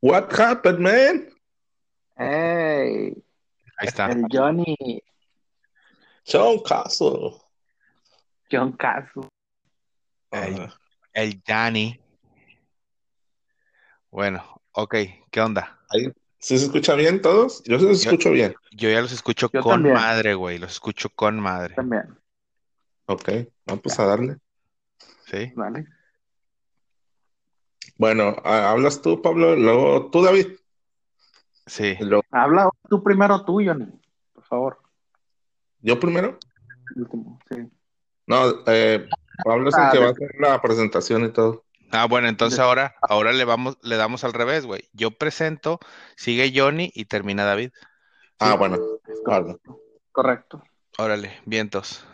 What happened, man? Hey, Ahí está. el Johnny, John Castle. John Casu. El, Ah, el Yanni. Bueno, ok, ¿qué onda? ahí. ¿Sí se escucha bien todos? Yo sí los Yo- escucho bien. Yo ya los escucho Yo con también. madre, güey. Los escucho con madre. También, Ok, vamos a darle. ¿Sí? ¿vale? Bueno, hablas tú, Pablo, luego tú, David. Sí. luego- Habla tú primero tú, Johnny, por favor. ¿Yo primero? El último, sí. No, eh, Pablo es el Ah, que va a hacer la presentación y todo. Ah, bueno, entonces ahora, ahora le vamos, le damos al revés, güey. Yo presento, sigue Johnny y termina David. Ah, Sí. bueno, Es vale. Correcto. Órale, vientos.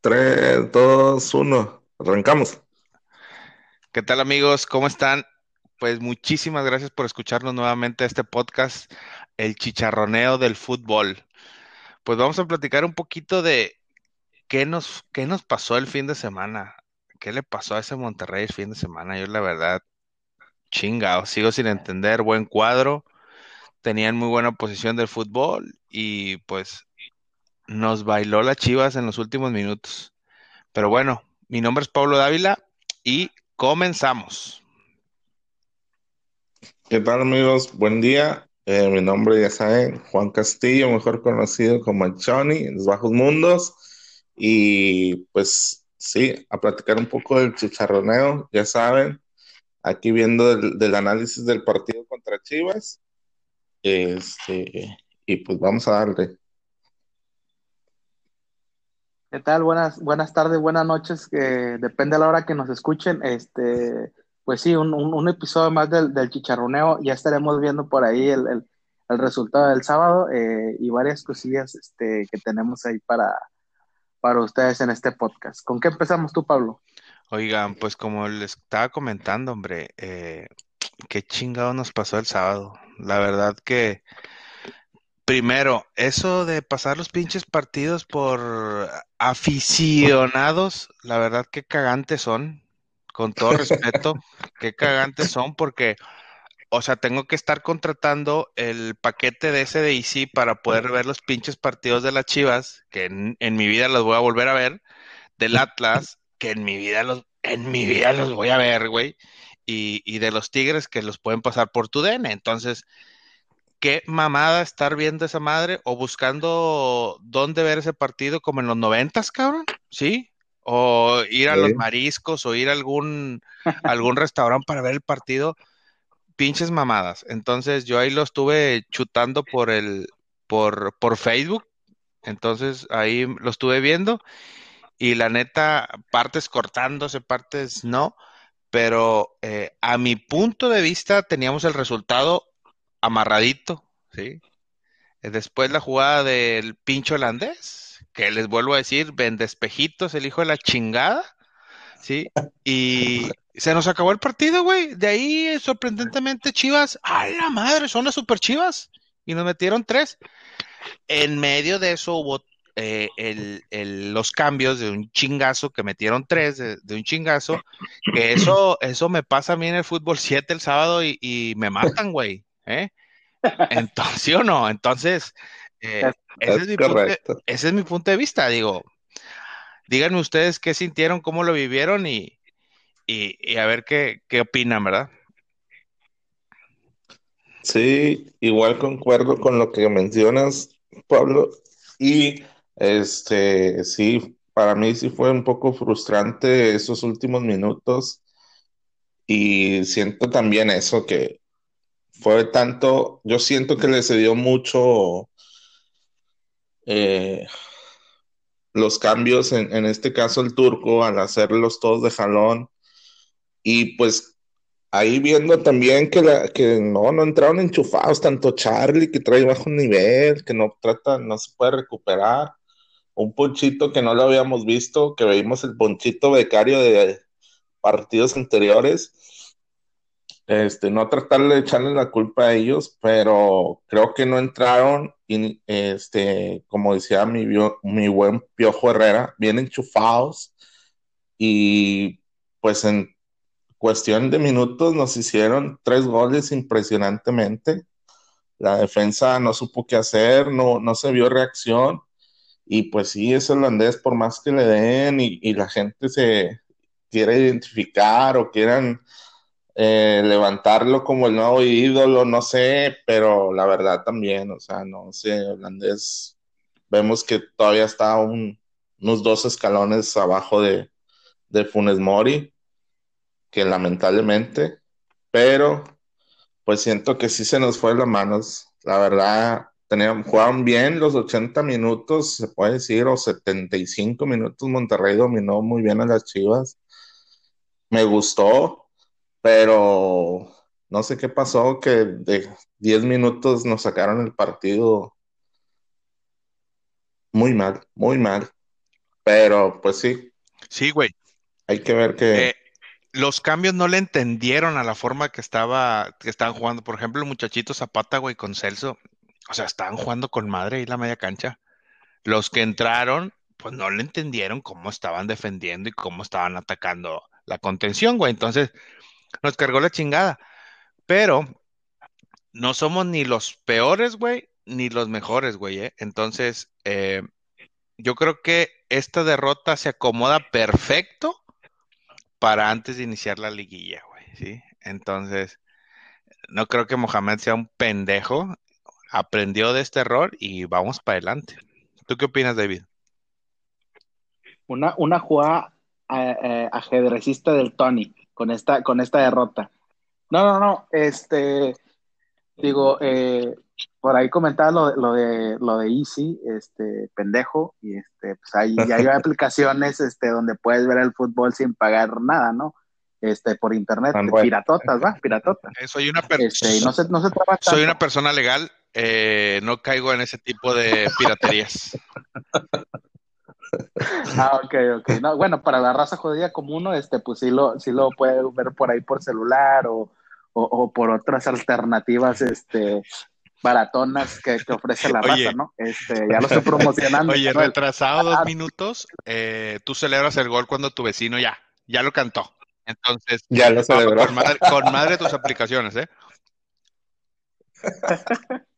Tres, dos, uno. Arrancamos. ¿Qué tal amigos? ¿Cómo están? Pues muchísimas gracias por escucharnos nuevamente a este podcast, El Chicharroneo del Fútbol. Pues vamos a platicar un poquito de qué nos, qué nos pasó el fin de semana. ¿Qué le pasó a ese Monterrey el fin de semana? Yo la verdad, chingado, sigo sin entender. Buen cuadro, tenían muy buena posición del fútbol y pues nos bailó las Chivas en los últimos minutos. Pero bueno, mi nombre es Pablo Dávila y comenzamos. ¿Qué tal, amigos? Buen día. Eh, mi nombre, ya saben, Juan Castillo, mejor conocido como Johnny en los Bajos Mundos. Y pues sí, a platicar un poco del chicharroneo, ya saben, aquí viendo del, del análisis del partido contra Chivas. Este, y pues vamos a darle. ¿Qué tal? Buenas, buenas tardes, buenas noches, que depende de la hora que nos escuchen. Este, pues sí, un, episodio más del, chicharroneo. Ya estaremos viendo por ahí el, el- el resultado del sábado eh, y varias cosillas este, que tenemos ahí para, para ustedes en este podcast. ¿Con qué empezamos tú, Pablo? Oigan, pues como les estaba comentando, hombre, eh, qué chingado nos pasó el sábado. La verdad que, primero, eso de pasar los pinches partidos por aficionados, la verdad que cagantes son, con todo respeto, qué cagantes son, porque, o sea, tengo que estar contratando el paquete de SDIC para poder ver los pinches partidos de las Chivas, que en, en mi vida los voy a volver a ver, del Atlas, que en mi vida los, en mi vida los voy a ver, güey, y, y de los Tigres que los pueden pasar por tu DN. Entonces, qué mamada estar viendo esa madre o buscando dónde ver ese partido como en los noventas, cabrón, ¿sí? O ir a los mariscos o ir a algún, algún restaurante para ver el partido, pinches mamadas. Entonces yo ahí lo estuve chutando por el, por, por Facebook, entonces ahí lo estuve viendo y la neta, partes cortándose, partes no, pero eh, a mi punto de vista teníamos el resultado amarradito, ¿sí? Eh, Después la jugada del pincho holandés, que les vuelvo a decir, vende espejitos, el hijo de la chingada, ¿sí? Y se nos acabó el partido, güey. De ahí, sorprendentemente, Chivas, ¡a la madre! Son las super Chivas. Y nos metieron tres. En medio de eso hubo eh, los cambios de un chingazo, que metieron tres de, de un chingazo, que eso, eso me pasa a mí en el fútbol 7 el sábado y, y me matan, güey. ¿Eh? Entonces, ¿sí o no? Entonces, eh, ese, es mi punto de, ese es mi punto de vista. Digo, díganme ustedes qué sintieron, cómo lo vivieron y, y, y a ver qué, qué opinan, ¿verdad? Sí, igual concuerdo con lo que mencionas, Pablo. Y este, sí, para mí sí fue un poco frustrante esos últimos minutos. Y siento también eso, que fue tanto, yo siento que le cedió mucho eh, los cambios, en, este caso el turco, al hacerlos todos de jalón. Y pues ahí viendo también que, la, que no, no entraron enchufados, tanto Charlie que trae bajo nivel, que no trata, no se puede recuperar. Un ponchito que no lo habíamos visto, que veíamos el ponchito becario de partidos anteriores. Este, no tratarle de echarle la culpa a ellos, pero creo que no entraron y este, como decía mi, mi buen Piojo Herrera, bien enchufados y pues en cuestión de minutos nos hicieron tres goles impresionantemente. La defensa no supo qué hacer, no, no se vio reacción. Y pues sí, es holandés, por más que le den y, y la gente se quiere identificar o quieran eh, levantarlo como el nuevo ídolo, no sé, pero la verdad también, o sea, no sé, holandés, vemos que todavía está unos dos escalones abajo de, de Funes Mori, que lamentablemente, pero pues siento que sí se nos fue las manos, la verdad, tenían, jugaron bien los 80 minutos, se puede decir, o 75 minutos, Monterrey dominó muy bien a las Chivas, me gustó, pero no sé qué pasó, que de 10 minutos nos sacaron el partido muy mal, muy mal. Pero pues sí. Sí, güey. Hay que ver que... Eh, los cambios no le entendieron a la forma que estaba, que estaban jugando. Por ejemplo, el muchachito Zapata, güey, con Celso. O sea, estaban jugando con madre y la media cancha. Los que entraron, pues no le entendieron cómo estaban defendiendo y cómo estaban atacando la contención, güey. Entonces, nos cargó la chingada. Pero no somos ni los peores, güey, ni los mejores, güey. ¿eh? Entonces, eh, yo creo que esta derrota se acomoda perfecto para antes de iniciar la liguilla, güey, ¿sí? Entonces, no creo que Mohamed sea un pendejo. Aprendió de este error y vamos para adelante. ¿Tú qué opinas, David? Una, una jugada eh, eh, ajedrecista del Tony con esta, con esta derrota. No, no, no, este, digo, eh, por ahí comentaba lo, lo, de lo de Easy, este, pendejo, y este, pues ahí ya hay aplicaciones, este, donde puedes ver el fútbol sin pagar nada, ¿no? Este, por internet, piratotas, ¿va? Piratotas. Eh, soy una persona. Este, no se, no se soy una persona legal, eh, no caigo en ese tipo de piraterías. Ah, ok, ok. No, bueno, para la raza judía como uno, este, pues sí lo, sí lo puede ver por ahí por celular o, o, por otras alternativas, este, baratonas que, que ofrece la raza, ¿no? Este, ya lo estoy promocionando. Oye, retrasado dos ah, minutos, eh, tú celebras el gol cuando tu vecino ya, ya lo cantó. Entonces, ya lo celebró. Con madre, con madre tus aplicaciones, ¿eh?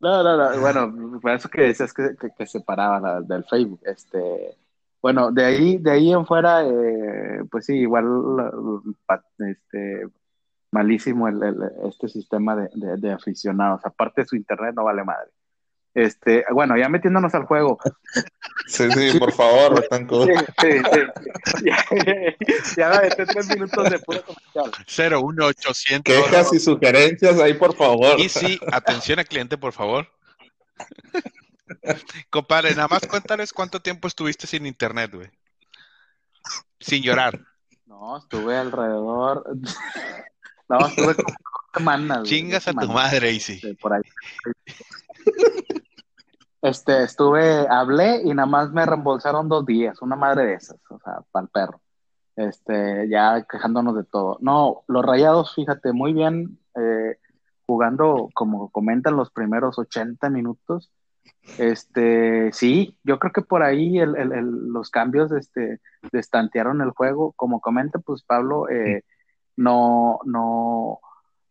No, no, no, bueno, por eso que decías que, que, separaba del Facebook, este, bueno, de ahí, de ahí en fuera, eh, pues sí, igual, este, malísimo el, este sistema de, de, aficionados, aparte su internet no vale madre. Este, bueno, ya metiéndonos al juego. Sí, sí, por favor, Betancourt. Sí, sí, sí. Ya, ya me tres minutos de puro comercial. 01800. Quejas y sugerencias ahí, por favor. Y sí, atención al cliente, por favor. Compadre, nada más cuéntales cuánto tiempo estuviste sin internet, güey. Sin llorar. No, estuve alrededor. No, estuve como dos semanas. Chingas a tu madre, Isi. Sí, por ahí. Este, estuve, hablé y nada más me reembolsaron dos días, una madre de esas, o sea, para el perro. Este, ya quejándonos de todo. No, los rayados, fíjate, muy bien, eh, jugando, como comentan, los primeros 80 minutos. Este, sí, yo creo que por ahí el, el, los cambios este, destantearon el juego. Como comenta, pues Pablo, eh, no, no,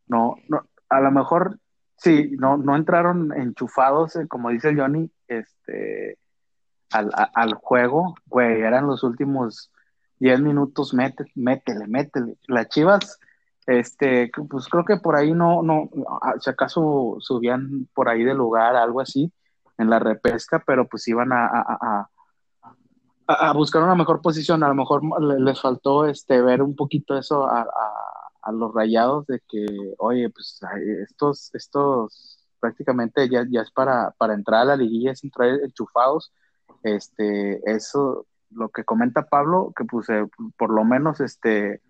no, no, a lo mejor Sí, no, no entraron enchufados, eh, como dice Johnny, este, al, al juego, güey, eran los últimos 10 minutos, métele, métele, métele. Las Chivas, este, pues creo que por ahí no, no, si acaso subían por ahí de lugar, algo así, en la repesca, pero pues iban a, a, a, a buscar una mejor posición, a lo mejor les faltó este, ver un poquito eso a a los rayados de que, oye, pues estos, estos prácticamente ya, ya es para, para entrar a la liguilla, es entrar enchufados. Este, eso, lo que comenta Pablo, que pues eh, por lo menos este,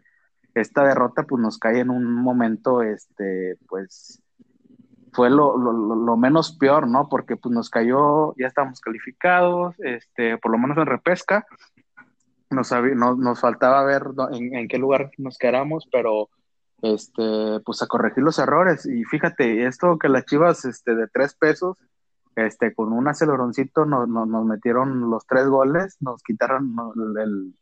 esta derrota pues nos cae en un momento, este, pues fue lo, lo, lo, menos peor, ¿no? Porque pues nos cayó, ya estamos calificados, este, por lo menos en repesca, nos, nos, faltaba ver en, en, qué lugar nos quedamos, pero este, pues a corregir los errores. Y fíjate, esto que las chivas este, de tres pesos, este, con un aceleroncito nos, metieron los tres goles, nos quitaron el,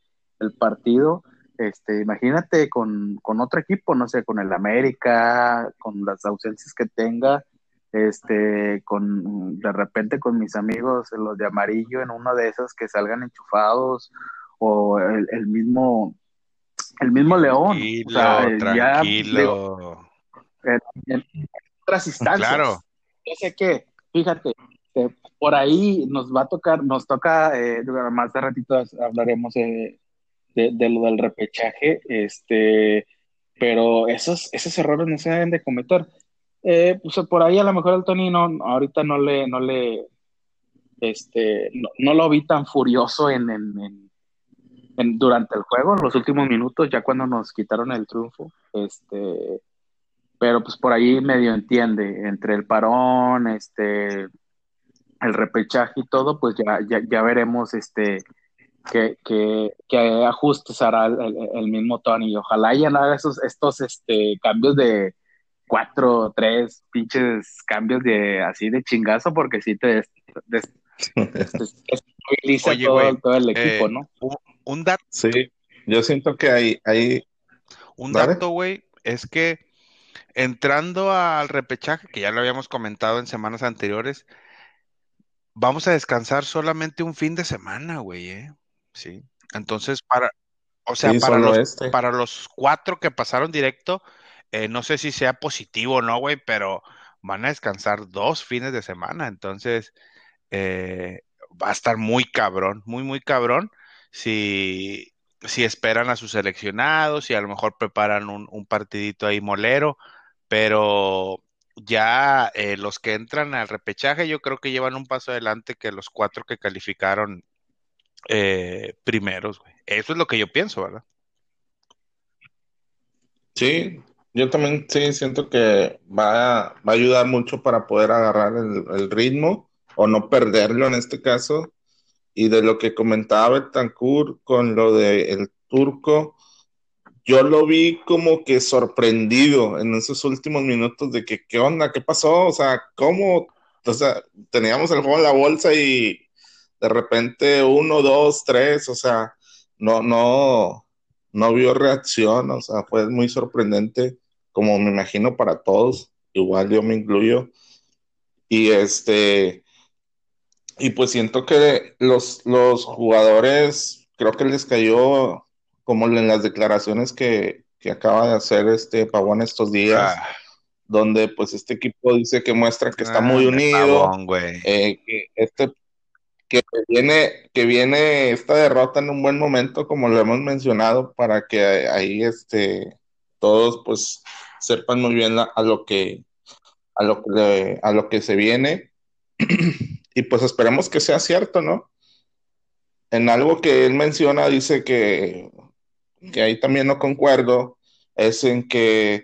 partido. Este, imagínate con, otro equipo, no sé, con el América, con las ausencias que tenga, este, con de repente con mis amigos, los de amarillo, en uno de esos que salgan enchufados, o el, mismo, el mismo León. Tranquilo, en, otras instancias. Claro. Yo sé que, fíjate, por ahí nos va a tocar, nos toca, eh, más de ratito hablaremos de, lo del repechaje, este, pero esos, esos errores no se deben de cometer. Eh, pues por ahí a lo mejor el Tony no, ahorita no le, no le, este, no, lo vi tan furioso en, en, durante el juego, en los últimos minutos, ya cuando nos quitaron el triunfo, este, pero pues por ahí medio entiende, entre el parón, este, el repechaje y todo, pues ya, ya, ya veremos este qué, ajustes hará el, mismo Tony. Ojalá ya haga esos, estos este, cambios de cuatro, tres pinches cambios de así de chingazo, porque si te estabiliza todo, el equipo, eh, ¿no? Un, dato. Sí, yo siento que hay, hay... Un dato, güey, es que entrando al repechaje, que ya lo habíamos comentado en semanas anteriores, vamos a descansar solamente un fin de semana, güey, ¿eh? Sí. Entonces, para, o sea, para, los, este. para los cuatro que pasaron directo, eh, no sé si sea positivo o no, güey, pero van a descansar dos fines de semana. Entonces, eh, va a estar muy cabrón, muy, muy cabrón. Si, esperan a sus seleccionados, si a lo mejor preparan un, partidito ahí molero, pero ya eh, los que entran al repechaje yo creo que llevan un paso adelante que los cuatro que calificaron eh, primeros. Eso es lo que yo pienso, ¿verdad? Sí, yo también sí siento que va, a ayudar mucho para poder agarrar el, ritmo o no perderlo en este caso. Y de lo que comentaba Betancourt con lo del turco, yo lo vi como que sorprendido en esos últimos minutos de que, ¿qué onda? ¿Qué pasó? O sea, ¿cómo? O sea, teníamos el juego en la bolsa y de repente uno, dos, tres, o sea, no, no, no vio reacción, o sea, fue muy sorprendente, como me imagino para todos, igual yo me incluyo. Y este, y pues siento que los, los jugadores, creo que les cayó como en las declaraciones que, acaba de hacer este Pavón estos días, ah. donde pues este equipo dice que muestra que está ah, muy unido, eh, que este que viene, que viene esta derrota en un buen momento, como lo hemos mencionado, para que ahí este todos pues sepan muy bien a lo que a lo que a lo que se viene y pues esperemos que sea cierto, ¿no? En algo que él menciona dice que que ahí también no concuerdo, es en que,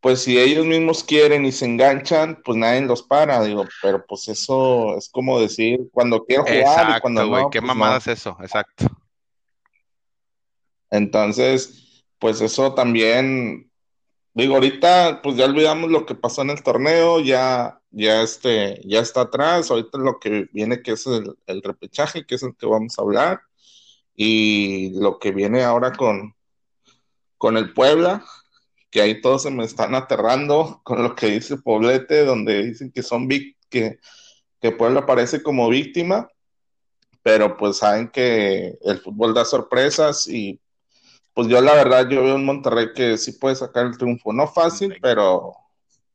pues si ellos mismos quieren y se enganchan, pues nadie los para, digo, pero pues eso es como decir, cuando quiero jugar y cuando no. ¿Qué pues mamada es eso? Exacto. Entonces, pues eso también, digo, ahorita pues ya olvidamos lo que pasó en el torneo, ya, ya este, ya está atrás, ahorita lo que viene que es el, repechaje, que es el que vamos a hablar y lo que viene ahora con, con el Puebla, que ahí todos se me están aterrando con lo que dice Poblete, donde dicen que son que, que Puebla aparece como víctima, pero pues saben que el fútbol da sorpresas y pues yo la verdad yo veo un Monterrey que sí puede sacar el triunfo, no fácil, pero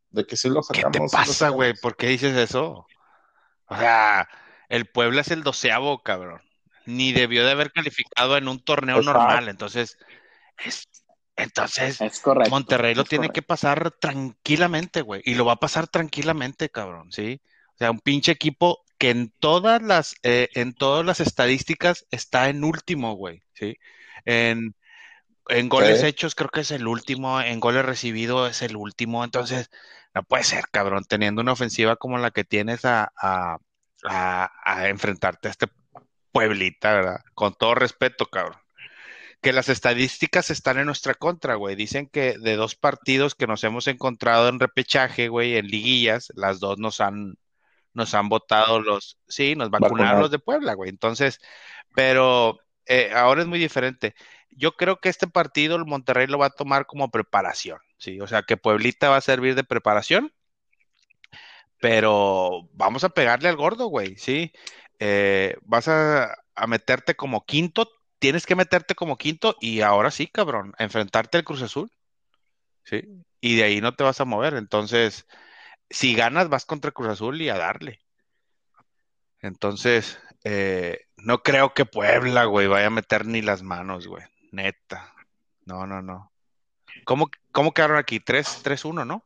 de que sí lo sacamos. ¿Qué te pasa, güey? ¿Por qué dices eso? O sea, el Puebla es el doceavo, cabrón ni debió de haber calificado en un torneo normal. Entonces, es, entonces Monterrey lo tiene que pasar tranquilamente, güey. Y lo va a pasar tranquilamente, cabrón, ¿sí? O sea, un pinche equipo que en todas las, eh, en todas las estadísticas está en último, güey, ¿sí? En, en goles hechos creo que es el último, en goles recibidos es el último. Entonces, no puede ser, cabrón, teniendo una ofensiva como la que tienes a, a, a enfrentarte a este Pueblita, ¿verdad? Con todo respeto, cabrón. Que las estadísticas están en nuestra contra, güey. Dicen que de dos partidos que nos hemos encontrado en repechaje, güey, en liguillas, las dos nos han, nos han votado los, sí, nos vacunaron los de Puebla, güey. Entonces, pero eh, ahora es muy diferente. Yo creo que este partido el Monterrey lo va a tomar como preparación, ¿sí? O sea, que Pueblita va a servir de preparación, pero vamos a pegarle al gordo, güey, ¿sí? Eh, vas a, meterte como quinto, tienes que meterte como quinto y ahora sí, cabrón, enfrentarte al Cruz Azul, ¿sí? Y de ahí no te vas a mover. Entonces, si ganas, vas contra Cruz Azul y a darle. Entonces, eh, no creo que Puebla, güey, vaya a meter ni las manos, güey. Neta. No, no, no. ¿Cómo, cómo quedaron aquí? 3-1, ¿no?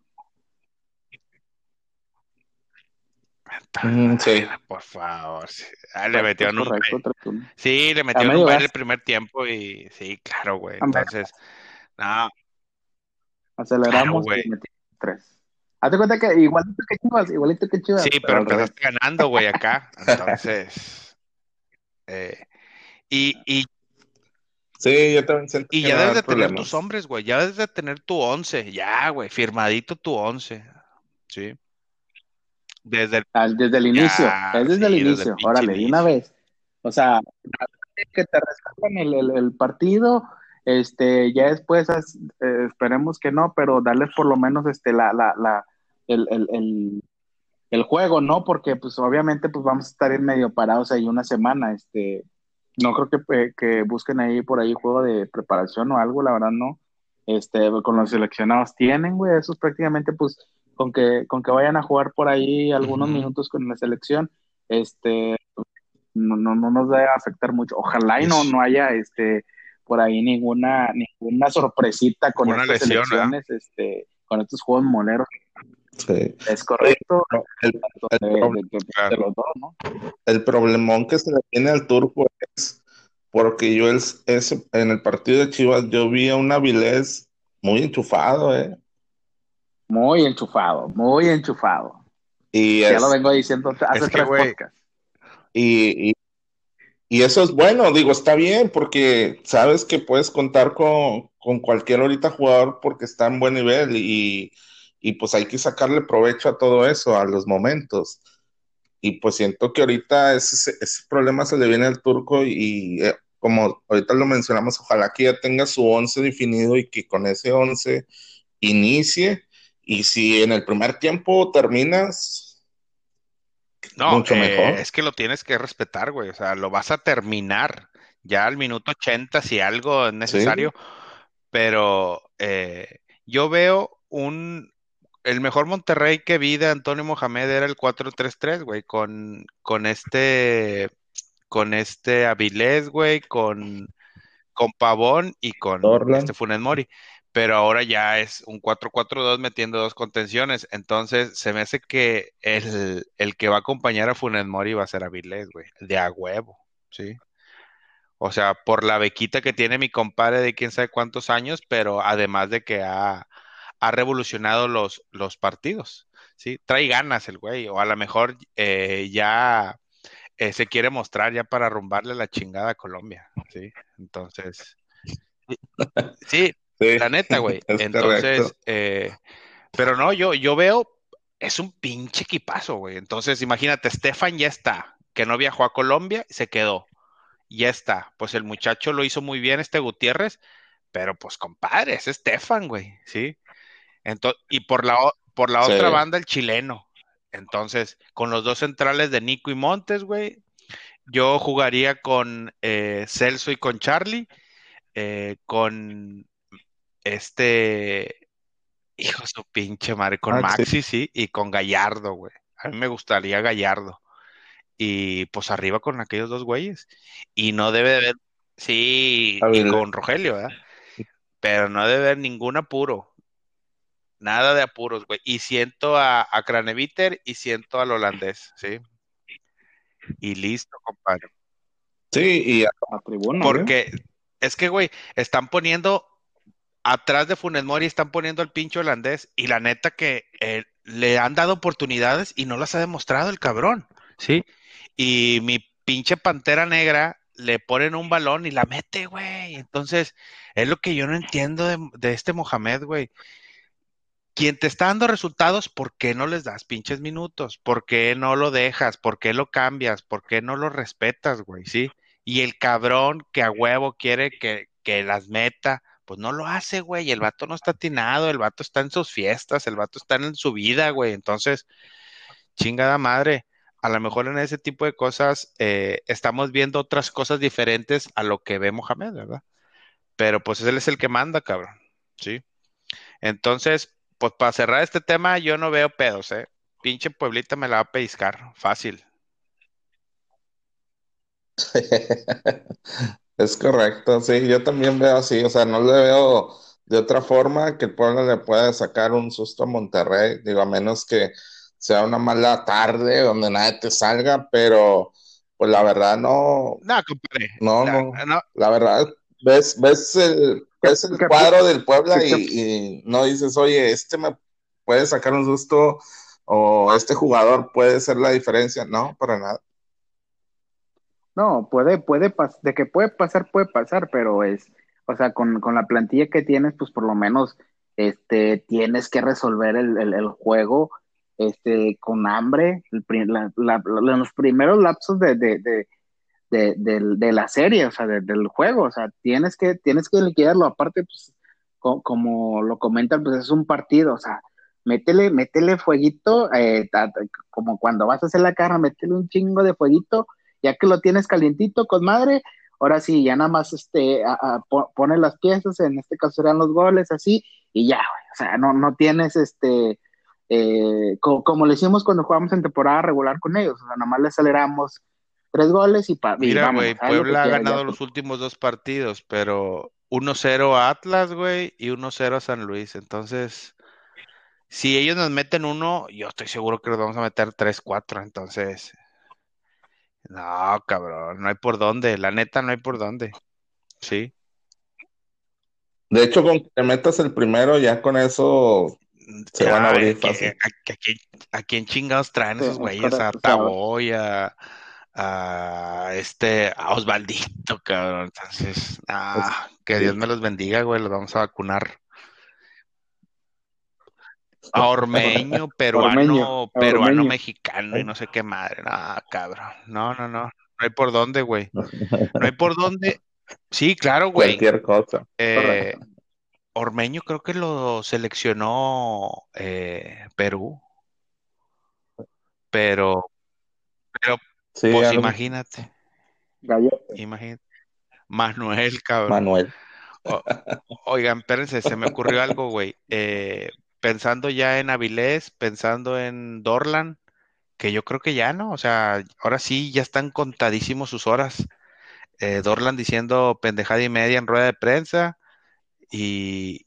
Mm, sí. Por favor. Sí. Ah, le metieron un Correcto, baile. 3-1. Sí, le metieron un baile el primer tiempo y sí, claro, güey. Entonces, no, Aceleramos güey. y metimos tres. Hazte cuenta que igualito que Chivas, igualito que Chivas. sí, pero empezaste ganando, güey, acá. Entonces, eh, y, y, Sí, yo también siento y que ya debes de tener tus hombres, güey. Ya debes de tener tu once. Ya, güey, firmadito tu once. Sí. Desde el Al- desde el inicio, Ya, es desde sí, el desde el inicio. Órale, de una inicio. vez. O sea, que te rescatan el, el- el partido, este, ya después eh, esperemos que no, pero darles por lo menos este la, la, la, el, el, el, el juego, ¿no? Porque pues obviamente pues vamos a estar en medio parados ahí una semana, este, no creo que, eh, que busquen ahí por ahí juego de preparación o algo, la verdad no. Este, con los seleccionados tienen, güey, esos prácticamente pues con que, con que vayan a jugar por ahí algunos minutos con la selección, este, no, no, no nos a afectar mucho. Ojalá y no, no haya este por ahí ninguna, ninguna sorpresita con Una estas lesión, selecciones, este, con estos juegos moleros. Sí. Es correcto, el, el Claro. ¿no? el problemón que se le tiene al turco es porque yo el, ese- en el partido de Chivas yo vi a un Avilés muy enchufado, ¿eh? Muy enchufado, muy enchufado. Y, Ya es- lo vengo diciendo hace es que, tres y, y- y eso es bueno, digo, está bien porque sabes que puedes contar con, con cualquier ahorita jugador porque está en buen nivel y, y pues hay que sacarle provecho a todo eso, a los momentos. Y pues siento que ahorita ese, ese problema se le viene al turco y eh, como ahorita lo mencionamos, ojalá que ya tenga su once definido y que con ese once inicie. Y si en el primer tiempo terminas, No, mucho eh, mejor. es que lo tienes que respetar, güey. O sea, lo vas a terminar ya al minuto 80 si algo es necesario. Pero eh, yo veo un... El mejor Monterrey que vi de Antonio Mohamed era el 4-3-3, güey, con, con este, con este Avilés, güey, con, con Pavón y con este Funes Mori. Pero ahora ya es un 4-4-2 metiendo dos contenciones. Entonces se me hace que el, el que va a acompañar a Funes Mori va a ser Avilés, güey, de a huevo, ¿sí? O sea, por la bequita que tiene mi compadre de quién sabe cuántos años, pero además de que ha, ha revolucionado los, los partidos, ¿sí? Trae ganas el güey, o a lo mejor eh, ya eh, se quiere mostrar ya para rumbarle la chingada a Colombia, ¿sí? Entonces, sí, Sí, la neta, güey. es Entonces, eh, pero no, yo, yo veo, es un pinche equipazo, güey. Entonces, imagínate, Stefan ya está, que no viajó a Colombia, se quedó. Ya está. Pues el muchacho lo hizo muy bien, este Gutiérrez, pero pues compadre, es Stefan, güey, ¿sí? Entonces, y por la, por la Sí. otra banda, el chileno. Entonces, con los dos centrales de Nico y Montes, güey, yo jugaría con eh, Celso y con Charlie, eh, con este, hijo su pinche madre, con Maxi. Maxi, sí, y con Gallardo, güey. A mí me gustaría Gallardo. Y pues arriba con aquellos dos güeyes. Y no debe de haber, sí, y con Rogelio, ¿verdad? Pero no debe haber ningún apuro. Nada de apuros, güey. Y siento a, a Craneviter y siento al holandés, ¿sí? Y listo, compadre. Sí, y A tribuna, güey. Porque es que, güey, están poniendo atrás de Funes Mori, están poniendo al pinche holandés. Y la neta que eh, le han dado oportunidades y no las ha demostrado el cabrón, ¿sí? Y mi pinche pantera negra le ponen un balón y la mete, güey. Entonces, es lo que yo no entiendo de, de este Mohamed, güey. Quien te está dando resultados, ¿por qué no les das pinches minutos? ¿Por qué no lo dejas? ¿Por qué lo cambias? ¿Por qué no lo respetas, güey? ¿Sí? Y el cabrón que a huevo quiere que, las meta, pues no lo hace, güey. El vato no está atinado, el vato está en sus fiestas, el vato está en su vida, güey. Entonces, chingada madre. A lo mejor en ese tipo de cosas eh, estamos viendo otras cosas diferentes a lo que ve Mohamed, ¿verdad? Pero pues él es el que manda, cabrón. Sí. Entonces, pues para cerrar este tema, yo no veo pedos, ¿eh? Pinche Pueblita me la va a pellizcar, fácil. Es correcto, sí, yo también veo así, o sea, no le veo de otra forma que el pueblo le pueda sacar un susto a Monterrey, digo, a menos que sea una mala tarde donde nadie te salga, pero pues la verdad no, No, compadre. no, La- no, no, la verdad, ves, ves el, ves el cuadro del Puebla y, y no dices, oye, este me puede sacar un susto o este jugador puede ser la diferencia, no, para nada. No, puede, puede pasar, de que puede pasar, puede pasar, pero es, o sea, con, con la plantilla que tienes, pues por lo menos, este, tienes que resolver el, el, el juego, este, con hambre, el la- la- los primeros lapsos de, de, de, de, del- de la serie, o sea, de- del juego, o sea, tienes que, tienes que liquidarlo, aparte, pues, co- como lo comentan, pues es un partido, o sea, métele, métele fueguito, eh, como cuando vas a hacer la carne, métele un chingo de fueguito, ya que lo tienes calientito con madre, ahora sí, ya nada más este, a, a, po- pone las piezas, en este caso serán los goles, así, y ya, o sea, no, no tienes este, eh, co- como le hicimos cuando jugamos en temporada regular con ellos, o sea, nada más le aceleramos tres goles y, pa, y Mira, güey, Puebla ha ganado ya, los últimos dos partidos, pero 1-0 a Atlas, güey, y 1-0 a San Luis. Entonces, si ellos nos meten uno, yo estoy seguro que los vamos a meter 3-4. Entonces, no, cabrón, no hay por dónde. La neta, no hay por dónde. Sí. De hecho, con que te metas el primero, ya con eso se van a Ay, abrir ¿a, fácil. a- a quién, a quién chingados traen Sí, esos es güeyes? A Taboy, a, a este, a Osvaldito, cabrón. Entonces, ah, que sí. Dios me los bendiga, güey, los vamos a vacunar. A Ormeño, peruano, Ormeño, peruano Ormeño. mexicano y no sé qué madre. No, cabrón. No, no, no. No hay por dónde, güey. No hay por dónde. Sí, claro, güey. Cualquier cosa. Eh, Ormeño creo que lo seleccionó eh, Perú, pero, pero Sí, pues algo- imagínate, Gallo. imagínate. Manuel, cabrón. Manuel. O- oigan, espérense, se me ocurrió algo, güey. Eh, pensando ya en Avilés, pensando en Dorlan, que yo creo que ya no, o sea, ahora sí ya están contadísimos sus horas. Eh, Dorlan diciendo pendejada y media en rueda de prensa y,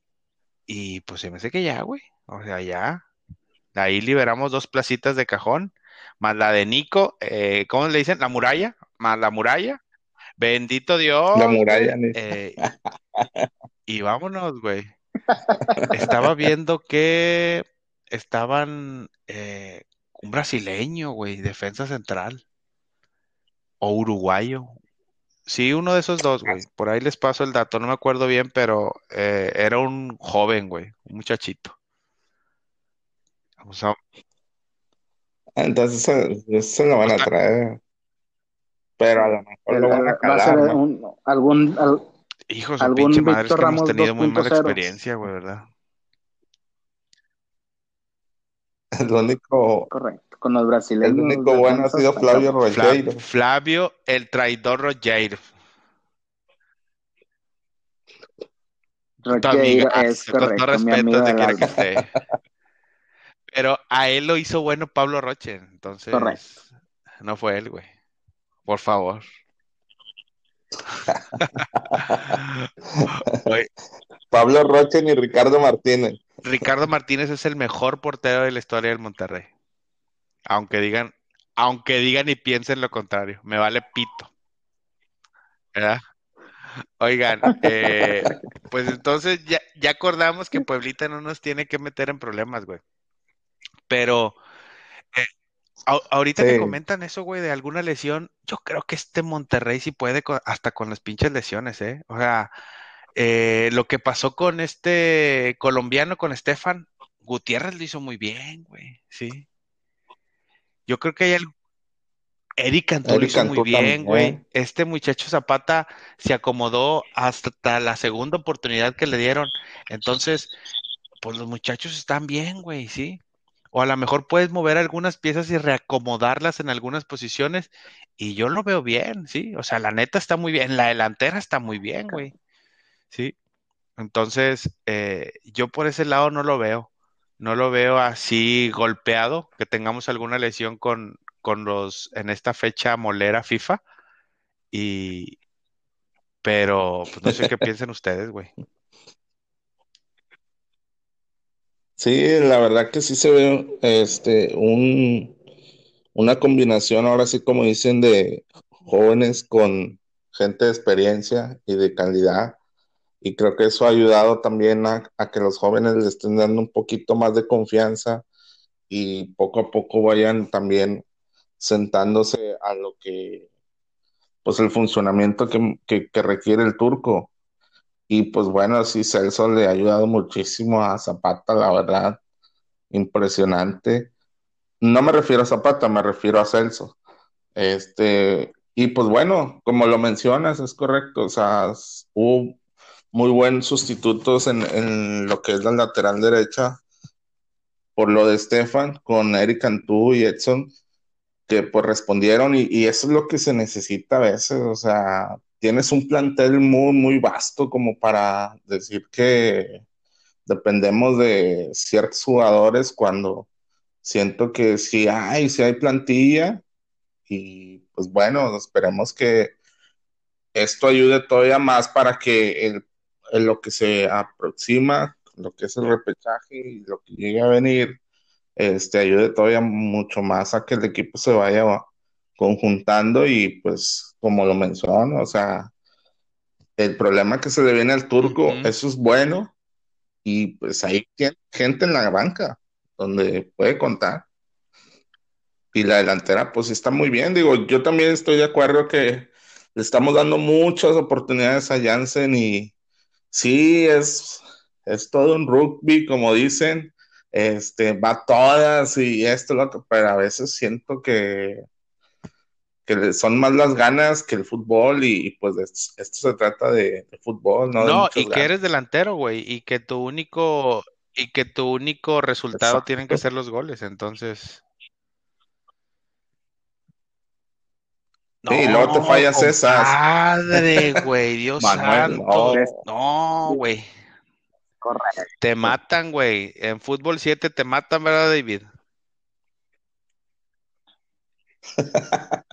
y pues se me hace que ya, güey. O sea, ya. Ahí liberamos dos placitas de cajón, más la de Nico, eh, ¿cómo le dicen? La muralla, más la muralla. Bendito Dios. La muralla. Eh, y vámonos, güey. Estaba viendo que estaban eh, un brasileño, güey, defensa central. O uruguayo. Sí, uno de esos dos, güey. Por ahí les paso el dato, no me acuerdo bien, pero eh, era un joven, güey, un muchachito. O sea, Entonces se, se lo van a traer. Pero a lo mejor lo van a Va a ser calar, ¿no? un, algún, al- hijos de Algún pinche madre, es que hemos tenido muy mala 2.0. experiencia, güey, ¿verdad? El único, correcto, con los el brasileños. único bueno ha sido Flavio Fla- Rogeiro. Flavio, el traidor Rogeiro. Rogeiro, es con todo correcto, mi respeto, amigo que esté. Pero a él lo hizo bueno Pablo Roche, entonces Correcto. no fue él, güey. Por favor. Pablo Roche ni Ricardo Martínez. Ricardo Martínez es el mejor portero de la historia del Monterrey. Aunque digan, aunque digan y piensen lo contrario, me vale pito. ¿Verdad? Oigan, eh, pues entonces ya, ya acordamos que Pueblita no nos tiene que meter en problemas, güey. Pero eh, a- ahorita que comentan eso, güey, de alguna lesión, yo creo que este Monterrey sí puede con- hasta con las pinches lesiones, ¿eh? O sea, eh, lo que pasó con este colombiano, con Estefan, Gutiérrez lo hizo muy bien, güey, sí. Yo creo que hay algo, Eric Cantú lo hizo muy bien, güey. Este muchacho Zapata se acomodó hasta la segunda oportunidad que le dieron. Entonces, pues los muchachos están bien, güey, ¿sí? O a lo mejor puedes mover algunas piezas y reacomodarlas en algunas posiciones. Y yo lo veo bien, ¿sí? O sea, la neta está muy bien. La delantera está muy bien, güey. ¿Sí? Entonces, eh, yo por ese lado no lo veo. No lo veo así golpeado, que tengamos alguna lesión con, con los en esta fecha molera FIFA. Y pero pues no sé qué piensan ustedes, güey. Sí, la verdad que sí se ve este un una combinación, ahora sí como dicen, de jóvenes con gente de experiencia y de calidad. Y creo que eso ha ayudado también a, que los jóvenes le estén dando un poquito más de confianza y poco a poco vayan también sentándose a lo que, pues el funcionamiento que, que, requiere el turco. Y pues bueno, así Celso le ha ayudado muchísimo a Zapata, la verdad, impresionante. No me refiero a Zapata, me refiero a Celso. Este, y pues bueno, como lo mencionas, es correcto, o sea, hubo muy buenos sustitutos en, en lo que es la lateral derecha por lo de Stefan con Eric Cantú y Edson que pues respondieron y, eso es lo que se necesita a veces, o sea, tienes un plantel muy, muy vasto como para decir que dependemos de ciertos jugadores cuando siento que sí hay, sí hay plantilla y pues bueno, esperemos que esto ayude todavía más para que lo que se aproxima, lo que es el repechaje y lo que llegue a venir, este, ayude todavía mucho más a que el equipo se vaya conjuntando y pues como lo menciono, o sea, el problema que se le viene al turco, eso es bueno y pues hay gente en la banca donde puede contar. Y la delantera pues está muy bien, digo, yo también estoy de acuerdo que le estamos dando muchas oportunidades a Jansen y sí, es, es todo un rugby, como dicen, este, va todas y esto, lo que, pero a veces siento que, que son más las ganas que el fútbol y, pues esto, se trata de, fútbol, ¿no? No, y que eres delantero, güey, y que tu único, y que tu único resultado tienen que ser los goles, entonces... No, y luego te fallas esas. Madre, güey, Dios santo. No, güey. Correcto. Te matan, güey. En fútbol 7 te matan, ¿verdad, David?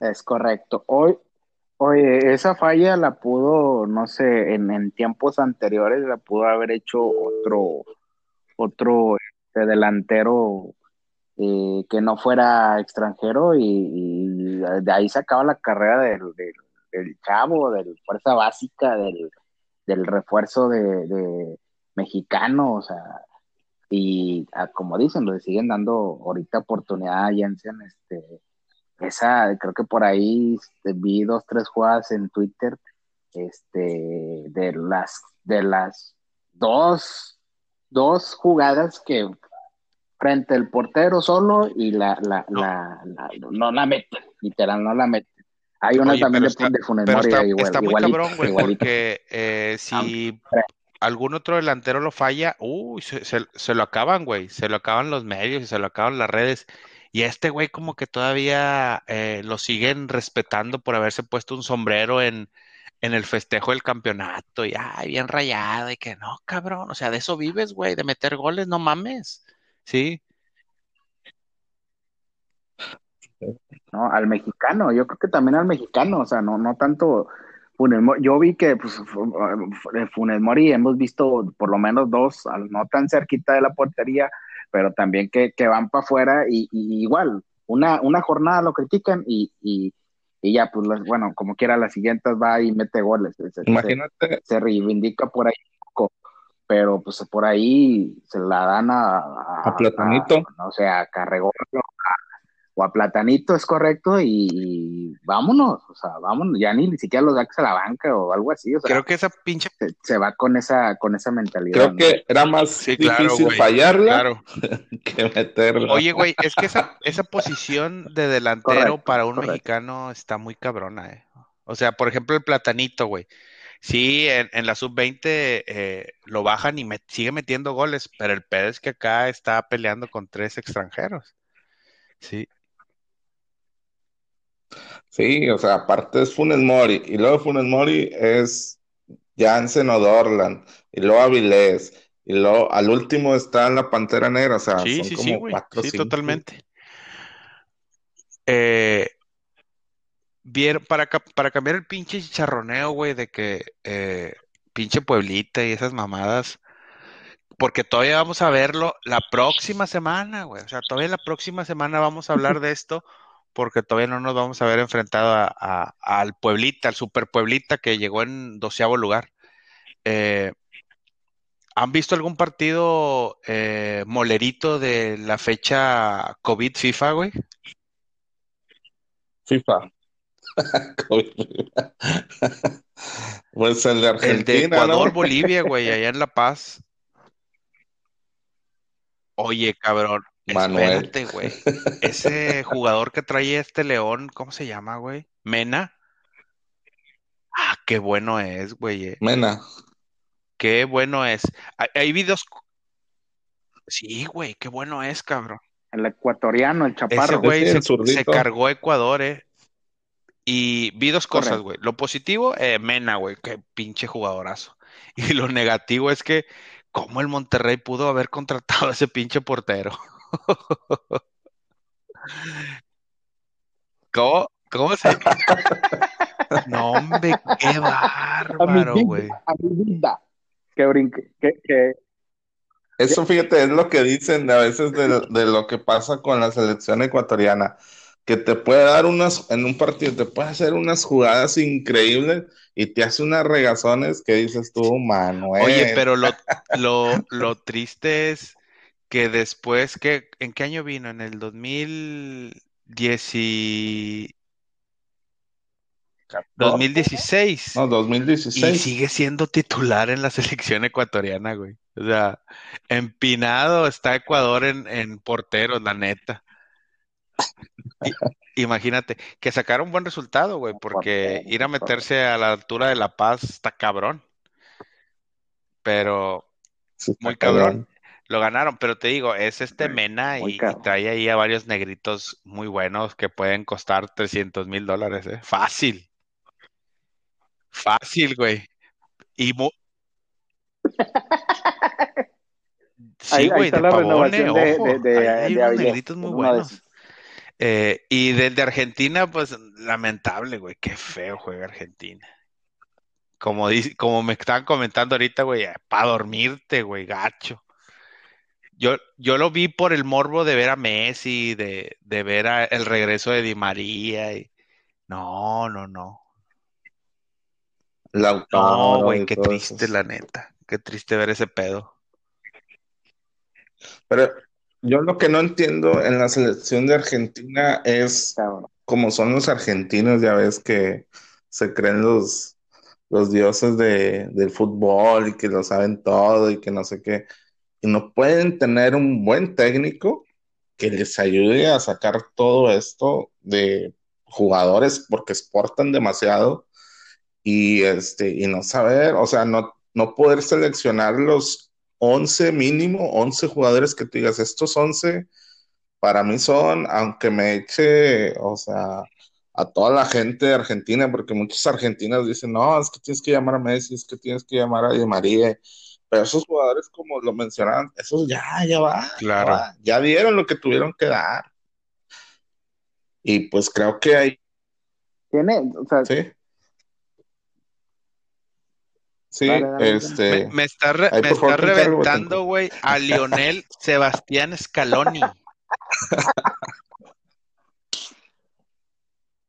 Es correcto. Hoy, oye, esa falla la pudo, no sé, en, tiempos anteriores la pudo haber hecho otro, otro este, delantero eh, que no fuera extranjero y, de ahí se acaba la carrera del, del, chavo, del fuerza básica, del, del refuerzo de, mexicano, o sea, y ah, como dicen, le siguen dando ahorita oportunidad a Jensen, este, esa, creo que por ahí este, vi dos, tres jugadas en Twitter, este, de las, de las dos, dos jugadas que frente al portero solo y la, la, la, no la meten, literal, no la meten. Hay una también de, está, igual, está muy cabrón, güey, porque eh, si algún otro delantero lo falla, uy, se, lo acaban, güey, se lo acaban los medios y se lo acaban las redes. Y este güey como que todavía eh, lo siguen respetando por haberse puesto un sombrero en, en el festejo del campeonato y, ay, bien rayado y que no, cabrón, o sea, de eso vives, güey, de meter goles, no mames, ¿sí? No, al mexicano, yo creo que también al mexicano, o sea, no, no tanto Funes Mori, yo vi que pues, Funes Mori hemos visto por lo menos dos, no tan cerquita de la portería, pero también que, van para afuera y, igual, una, una jornada lo critican y, y, ya, pues bueno, como quiera, las siguientes va y mete goles. Imagínate. Se, reivindica por ahí poco, pero pues por ahí se la dan a... A, Platanito. o sea, a o a Platanito es correcto y, vámonos, o sea, vámonos, ya ni, siquiera los saques a la banca o algo así, o sea, Creo que esa pinche. se, va con esa, con esa mentalidad. Creo ¿no? que era más Sí, claro, difícil güey. fallarla Claro. que meterla. Oye, güey, es que esa, esa posición de delantero Correcto, para un correcto. mexicano está muy cabrona, eh. O sea, por ejemplo, el platanito, güey. Sí, en, en la sub-20 eh, lo bajan y met- sigue metiendo goles, pero el pedo es que acá está peleando con tres extranjeros. Sí, Sí, o sea, aparte es Funes Mori, y luego Funes Mori es Jansen O'Dorlan, y luego Avilés, y luego al último está la Pantera Negra, o sea, sí, son sí, como sí, güey. cuatro Sí, cinco. totalmente. Eh, vieron, para, ca- para cambiar el pinche chicharroneo, güey, de que eh, pinche Pueblita y esas mamadas, porque todavía vamos a verlo la próxima semana, güey. O sea, todavía la próxima semana vamos a hablar de esto, porque todavía no nos vamos a ver enfrentado a- a- al Pueblita, al Super Pueblita que llegó en doceavo lugar. Eh, ¿han visto algún partido eh, molerito de la fecha COVID FIFA, güey? FIFA. Pues el de El de Argentina, Ecuador, ¿no? Bolivia, güey, allá en La Paz. Oye, cabrón, Manuel. espérate, güey. Ese jugador que trae este León, ¿cómo se llama, güey? Mena. Ah, qué bueno es, güey. eh. Mena. Qué bueno es. Hay, hay videos. Sí, güey, qué bueno es, cabrón. El ecuatoriano, el Ese chaparro. güey Sí, el se, cargó Ecuador, eh. Y vi dos cosas, Correcto. güey. Lo positivo, eh, Mena, güey, qué pinche jugadorazo. Y lo negativo es que, ¿cómo el Monterrey pudo haber contratado a ese pinche portero? ¿Cómo, cómo se...? No, hombre, qué bárbaro, güey. a mi vida. Que brinque, que, que Eso, fíjate, es lo que dicen a veces de, de lo que pasa con la selección ecuatoriana, que te puede dar unas, en un partido, te puede hacer unas jugadas increíbles y te hace unas regazones que dices tú, Manuel. Oye, pero lo, lo, lo triste es que después, que, ¿en qué año vino? En el 2010 y- 2016. No, Y 2016. sigue siendo titular en la selección ecuatoriana, güey. O sea, empinado está Ecuador en, en porteros, la neta. Imagínate, que sacaron buen resultado, güey, porque ir a meterse a la altura de La Paz está cabrón. Pero muy cabrón. Lo ganaron, pero te digo, es este Mena y, trae ahí a varios negritos muy buenos que pueden costar 300 mil dólares, ¿eh? Fácil. Fácil, güey. Y mu- Sí, ahí, ahí güey, está de la Pavone, de, ojo. de, de, Ahí hay unos Avilés, negritos muy buenos. Eh, y del de Argentina, pues lamentable, güey. Qué feo juega Argentina. Como, dice, como me estaban comentando ahorita, güey, para dormirte, güey, gacho. Yo, yo lo vi por el morbo de ver a Messi, de, de ver a- el regreso de Di María. Y... No, no, no. No, güey, qué triste, eso. la neta. Qué triste ver ese pedo. Pero yo lo que no entiendo en la selección de Argentina es como son los argentinos, ya ves que se creen los, los dioses de, del fútbol y que lo saben todo y que no sé qué. Y no pueden tener un buen técnico que les ayude a sacar todo esto de jugadores porque exportan demasiado y este y no saber, o sea, no, no poder seleccionar los 11 mínimo, 11 jugadores que tú digas, estos 11 para mí son, aunque me eche, o sea, a toda la gente de Argentina, porque muchos argentinos dicen, no, es que tienes que llamar a Messi, es que tienes que llamar a Di María, pero esos jugadores, como lo mencionaban, esos ya, ya va, ya Claro. va, ya dieron lo que tuvieron que dar. Y pues creo que hay, Tiene, o sea, sí. Sí, este, Me, me está, re- me está reventando, güey, a Lionel Sebastián Scaloni.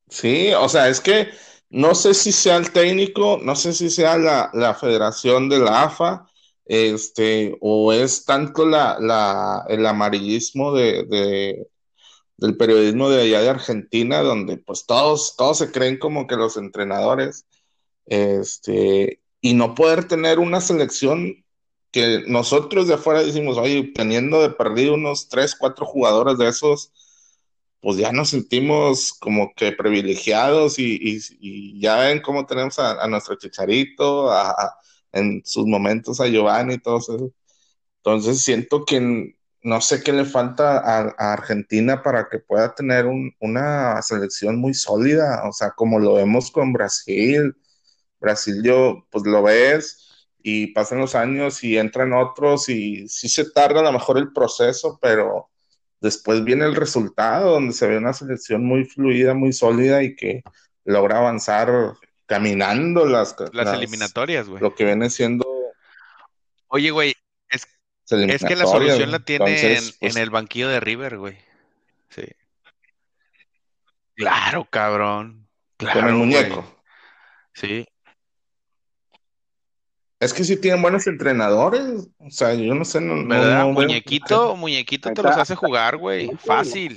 Sí, o sea, es que no sé si sea el técnico, no sé si sea la, la federación de la AFA, este, o es tanto la, la, el amarillismo de, de, del periodismo de allá de Argentina, donde pues todos, todos se creen como que los entrenadores, este, y no poder tener una selección que nosotros de afuera decimos, oye, teniendo de perdido unos tres, cuatro jugadores de esos, pues ya nos sentimos como que privilegiados y, ya ven cómo tenemos a, nuestro Chicharito, en sus momentos a Giovanni y todo eso. Entonces siento que no sé qué le falta a, Argentina para que pueda tener una selección muy sólida, o sea, como lo vemos con Brasil. Brasil yo, pues lo ves y pasan los años y entran otros y sí se tarda a lo mejor el proceso, pero después viene el resultado donde se ve una selección muy fluida, muy sólida y que logra avanzar caminando las, las, eliminatorias, güey. Lo que viene siendo... Oye, güey, es es que la solución la tiene en, pues el banquillo de River, güey. Sí. Claro, cabrón. Claro, con el muñeco. Sí. Es que sí tienen buenos entrenadores. O sea, yo no sé. No, ¿Verdad? muñequito, muñequito te los hace jugar, güey. Fácil.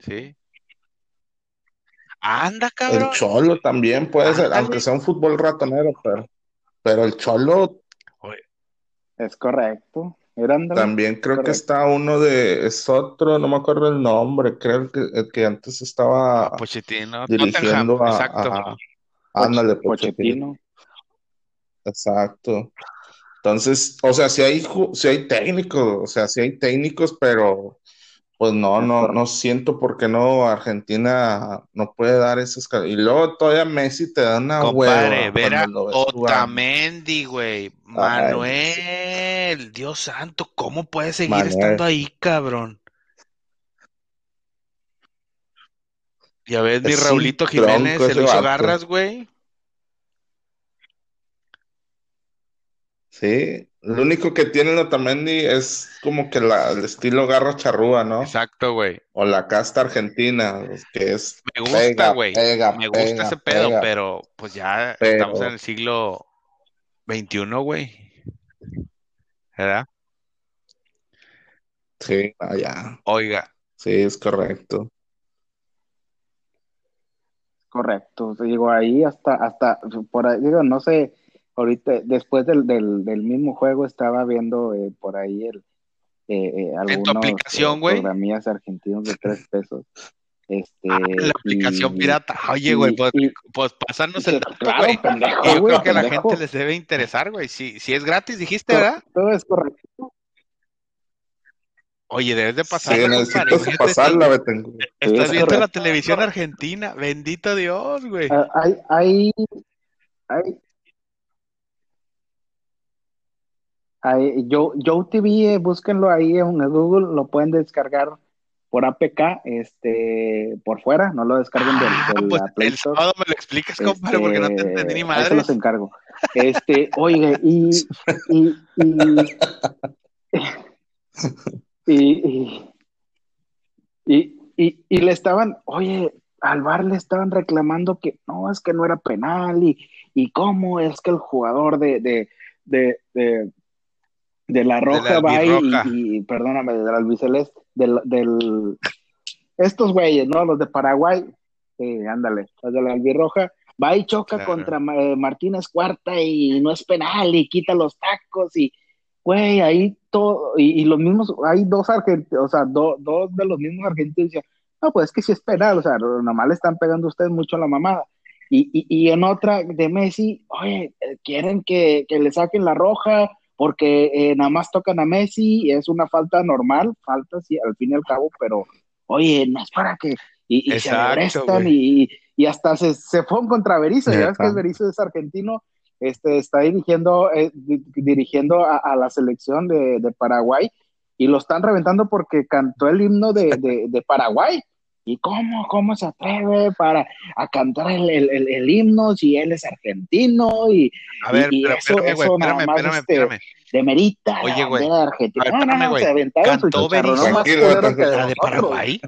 Sí. Anda, cabrón. El Cholo también puede ser, aunque sea un fútbol ratonero, pero, pero el Cholo. Es correcto. También creo que está uno de, es otro, no me acuerdo el nombre, creo que, el que antes estaba Pochettino, dirigiendo a, exacto. a, ándale, Pochettino. Exacto. Entonces, o sea, si hay, si hay técnicos, o sea, si hay técnicos, pero pues no, no, no siento por qué no Argentina no puede dar esas Y luego todavía Messi te da una Compadre, hueva. Otamendi, güey. Manuel, Dios santo, ¿cómo puede seguir estando ahí, cabrón? Ya ves, mi Raulito Jiménez se lo hizo garras, güey. Sí, lo único que tiene el Otamendi es como que la, el estilo garra charrúa, ¿no? Exacto, güey. O la casta argentina, que es. Me gusta, güey. Me gusta ese pedo, pero pues ya estamos en el siglo XXI, güey. ¿Verdad? Sí, allá. Oiga. Sí, es correcto. Correcto. Digo, ahí hasta, hasta, por ahí, digo, no sé ahorita, después del, del, del mismo juego, estaba viendo eh, por ahí el, eh, eh algunos ¿En tu aplicación, güey? programillas argentinos de tres pesos. Este, ah, la aplicación pirata. Oye, güey, pues, pues pasarnos el dato, claro, güey. Yo creo que a la gente les debe interesar, güey. Si, si es gratis, dijiste, ¿verdad? Todo es correcto. Oye, debes de pasarla. Sí, necesito pasarla, Estás viendo la televisión argentina. Bendito Dios, güey. Ah, hay, hay, hay, yo, Joe TV, eh, búsquenlo ahí en Google, lo pueden descargar por APK, este, por fuera, no lo descarguen del, ah, pues El sábado me lo explicas, compadre, porque no te este, entendí ni madre. Ahí se los encargo. Este, oye, y, y, y, y, y, y, le estaban, oye, al bar le estaban reclamando que no, es que no era penal y, y cómo es que el jugador de, de, de, de de la Roja va y, perdóname, del albiceleste, del, del, estos güeyes, ¿no? Los de Paraguay, eh, ándale, los de la albirroja, va y choca contra eh, Martínez Cuarta y no es penal y quita los tacos y, güey, ahí todo, y, los mismos, hay dos argentinos, o sea, dos de los mismos argentinos decían, no, pues es que si es penal, o sea, nomás le están pegando a ustedes mucho la mamada. Y, y, y en otra de Messi, oye, eh, quieren que, que le saquen la roja, porque eh, nada más tocan a Messi, es una falta normal, falta sí, al fin y al cabo, pero oye, no es para que, y, se arrestan y, y, hasta se, se fue contra Berizzo, ya ves que Berizzo es argentino, este, está dirigiendo, eh, dirigiendo a, la selección de, de, Paraguay y lo están reventando porque cantó el himno de, de, de Paraguay. ¿Y cómo, cómo se atreve para a cantar el, el, el, himno si él es argentino? Y, a ver, y, pero, eso, espérame, eso espérame, más, espérame, este, espérame. Demerita Oye, güey. de Argentina. A ver, no, no, no, se aventaron ¿Cantó Berizzo no la de Paraguay?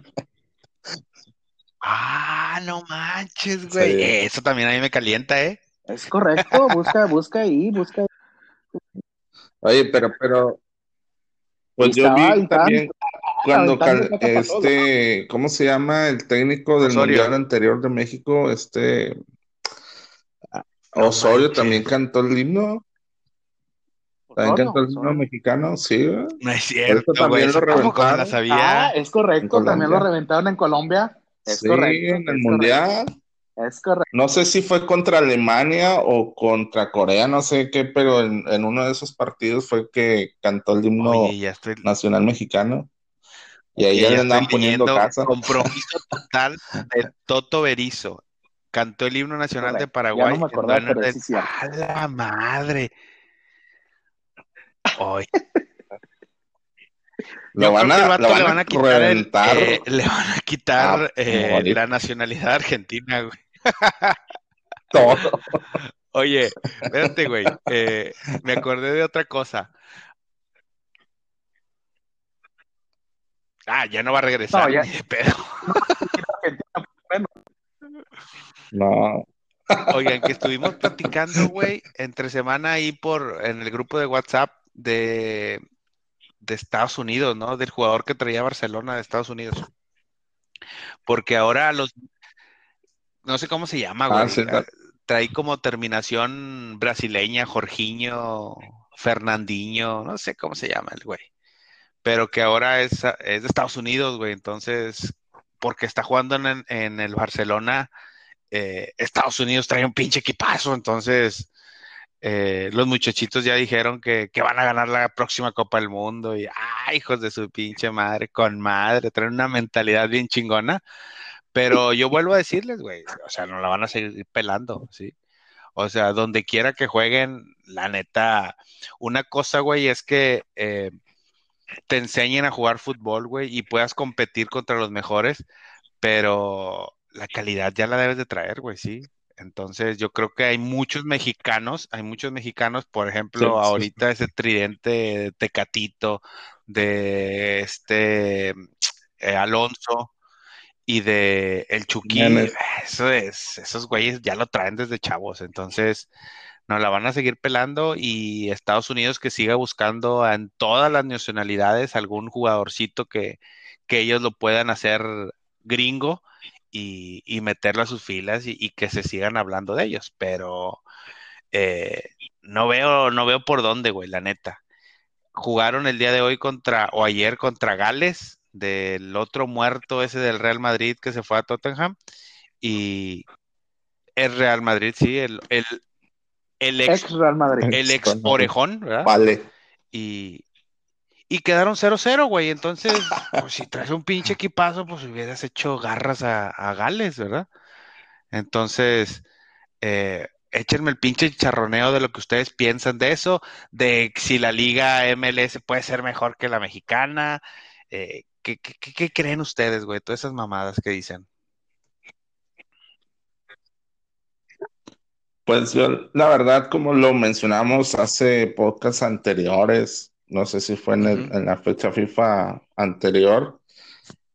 Ah, no manches, güey. Sí. Eso también a mí me calienta, ¿eh? Es correcto, busca, busca ahí, busca ahí. Oye, pero, pero, pues yo vi también, cuando este, ¿cómo se llama el técnico del mundial anterior de México? Este Osorio también cantó el himno. También cantó el himno mexicano, sí. No es cierto, también lo reventaron. Ah, es correcto, también lo reventaron en Colombia. Es sí, correcto. en el mundial. Es correcto. No sé si fue contra Alemania o contra Corea, no sé qué, pero en, uno de esos partidos fue que cantó el himno nacional mexicano. Y ahí ya le andaban poniendo casa. Compromiso total de Toto Berizo. Cantó el himno nacional de Paraguay. Ya no me acordaba, pero sí, ¡A la madre! Hoy. Le van, a, le, van a, quitar eh, le van a quitar ah, eh, la nacionalidad argentina, güey. Todo. Oye, espérate, güey. Eh, me acordé de otra cosa. Ah, ya no va a regresar. No, Pero... no. Oigan, que estuvimos platicando, güey, entre semana ahí por en el grupo de WhatsApp de, de Estados Unidos, ¿no? Del jugador que traía Barcelona de Estados Unidos. Porque ahora los no sé cómo se llama, ah, güey. Trae como terminación brasileña, Jorginho, Fernandinho, no sé cómo se llama el güey. Pero que ahora es, es de Estados Unidos, güey. Entonces, porque está jugando en, el Barcelona, eh, Estados Unidos trae un pinche equipazo. Entonces, eh, los muchachitos ya dijeron que, van a ganar la próxima Copa del Mundo. Y, ay, hijos de su pinche madre, con madre, traen una mentalidad bien chingona. Pero yo vuelvo a decirles, güey, o sea, no la van a seguir pelando, ¿sí? O sea, donde quiera que jueguen, la neta, una cosa, güey, es que eh, te enseñen a jugar fútbol, güey, y puedas competir contra los mejores, pero la calidad ya la debes de traer, güey, sí. Entonces, yo creo que hay muchos mexicanos, hay muchos mexicanos, por ejemplo, ahorita ese tridente Tecatito, de este eh, Alonso, y de el Chucky, eso es, esos güeyes ya lo traen desde chavos, entonces nos la van a seguir pelando y Estados Unidos que siga buscando en todas las nacionalidades algún jugadorcito que, que ellos lo puedan hacer gringo y, y meterlo a sus filas y, que se sigan hablando de ellos, pero eh, no veo, no veo por dónde, güey, la neta. Jugaron el día de hoy contra, o ayer contra Gales, del otro muerto ese del Real Madrid que se fue a Tottenham y el Real Madrid, sí, el, el, el ex, Real Madrid. El ex Orejón, ¿verdad? Vale. Y, y quedaron 0-0, güey. Entonces, pues, si traes un pinche equipazo, pues hubieras hecho garras a, a Gales, ¿verdad? Entonces, eh, échenme el pinche charroneo de lo que ustedes piensan de eso, de si la liga MLS puede ser mejor que la mexicana, eh, ¿Qué, creen ustedes, güey? Todas esas mamadas que dicen. Pues yo, la verdad, como lo mencionamos hace podcasts anteriores, no sé si fue en, la fecha FIFA anterior,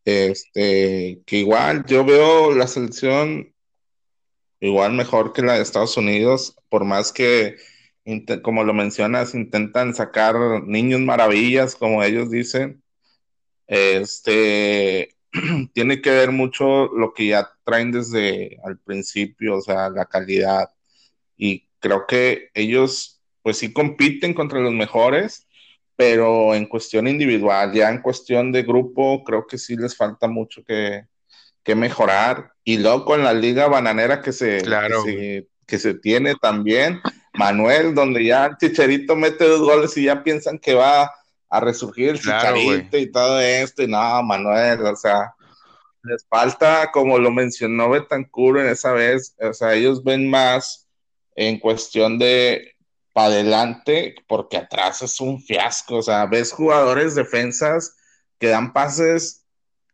este, que igual yo veo la selección igual mejor que la de Estados Unidos, por más que, como lo mencionas, intentan sacar niños maravillas, como ellos dicen, este tiene que ver mucho lo que ya traen desde al principio, o sea, la calidad. Y creo que ellos, pues sí compiten contra los mejores, pero en cuestión individual, ya en cuestión de grupo, creo que sí les falta mucho que, mejorar. Y luego con la liga bananera que se, que se, tiene también, Manuel, donde ya el Chicharito mete dos goles y ya piensan que va a resurgir el chicharito y todo esto, y no, Manuel, o sea, les falta, como lo mencionó Betancur en esa vez, o sea, ellos ven más en cuestión de para adelante, porque atrás es un fiasco, o sea, ves jugadores defensas que dan pases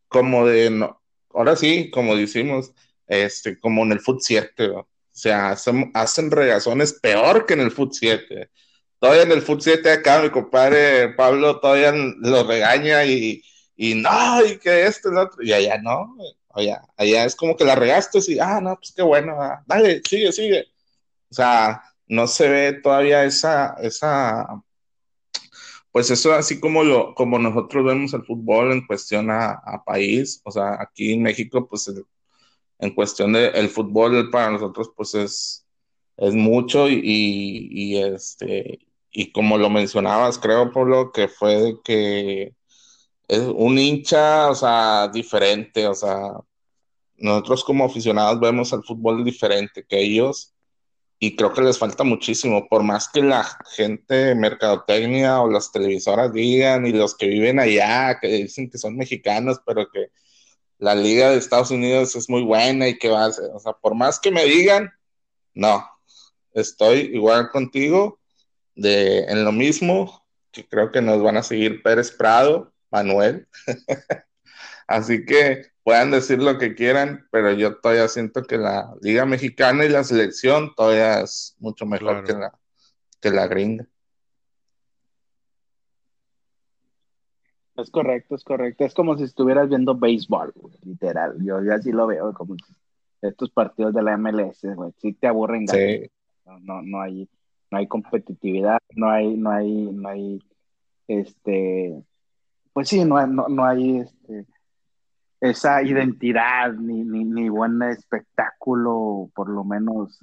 como de, no, ahora sí, como decimos, este, como en el Foot 7, o sea, hacen, hacen regazones peor que en el Foot 7 todavía en el Foot 7 acá, mi compadre Pablo todavía lo regaña y, y no, y que esto, otro, y allá no, allá, allá es como que la regaste y, ah, no, pues qué bueno, ah, dale, sigue, sigue. O sea, no se ve todavía esa, esa pues eso así como lo, como nosotros vemos el fútbol en cuestión a, país, o sea, aquí en México, pues en cuestión de el fútbol para nosotros, pues es, es mucho y, y, este, y como lo mencionabas, creo, Pablo, que fue que es un hincha, o sea, diferente, o sea, nosotros como aficionados vemos el fútbol diferente que ellos y creo que les falta muchísimo, por más que la gente mercadotecnia o las televisoras digan y los que viven allá, que dicen que son mexicanos, pero que la liga de Estados Unidos es muy buena y que va a ser, o sea, por más que me digan, no, estoy igual contigo de, en lo mismo, que creo que nos van a seguir Pérez Prado, Manuel. Así que puedan decir lo que quieran, pero yo todavía siento que la Liga Mexicana y la selección todavía es mucho mejor que, la, que la gringa. Es correcto, es correcto. Es como si estuvieras viendo béisbol, literal. Yo, ya así lo veo, como estos partidos de la MLS, güey, sí te aburren. Sí. No, no, hay, no hay competitividad, no hay, no hay, no hay, este, pues sí, no, no, no hay, este, esa identidad, ni, ni, ni buen espectáculo, por lo menos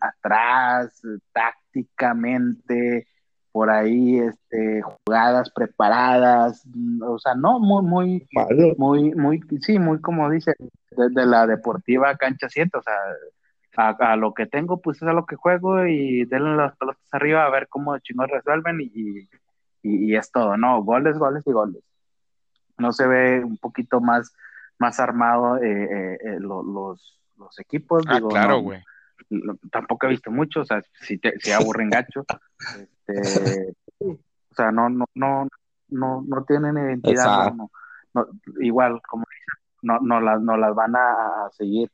atrás, tácticamente, por ahí, este, jugadas preparadas, o sea, no, muy, muy, muy, muy, sí, muy como dice, desde la deportiva cancha 7, o sea, a, lo que tengo, pues es a lo que juego y denle las pelotas arriba a ver cómo chingos resuelven y, y, y es todo, ¿no? Goles, goles y goles no se ve un poquito más, más armado eh, eh, eh, los, los, equipos. Ah, claro, güey. tampoco he visto mucho, o sea, si, te, si aburren gacho. Este, o sea, no, no, no, no, no tienen identidad. igual, como no, no, las, no las van a, seguir.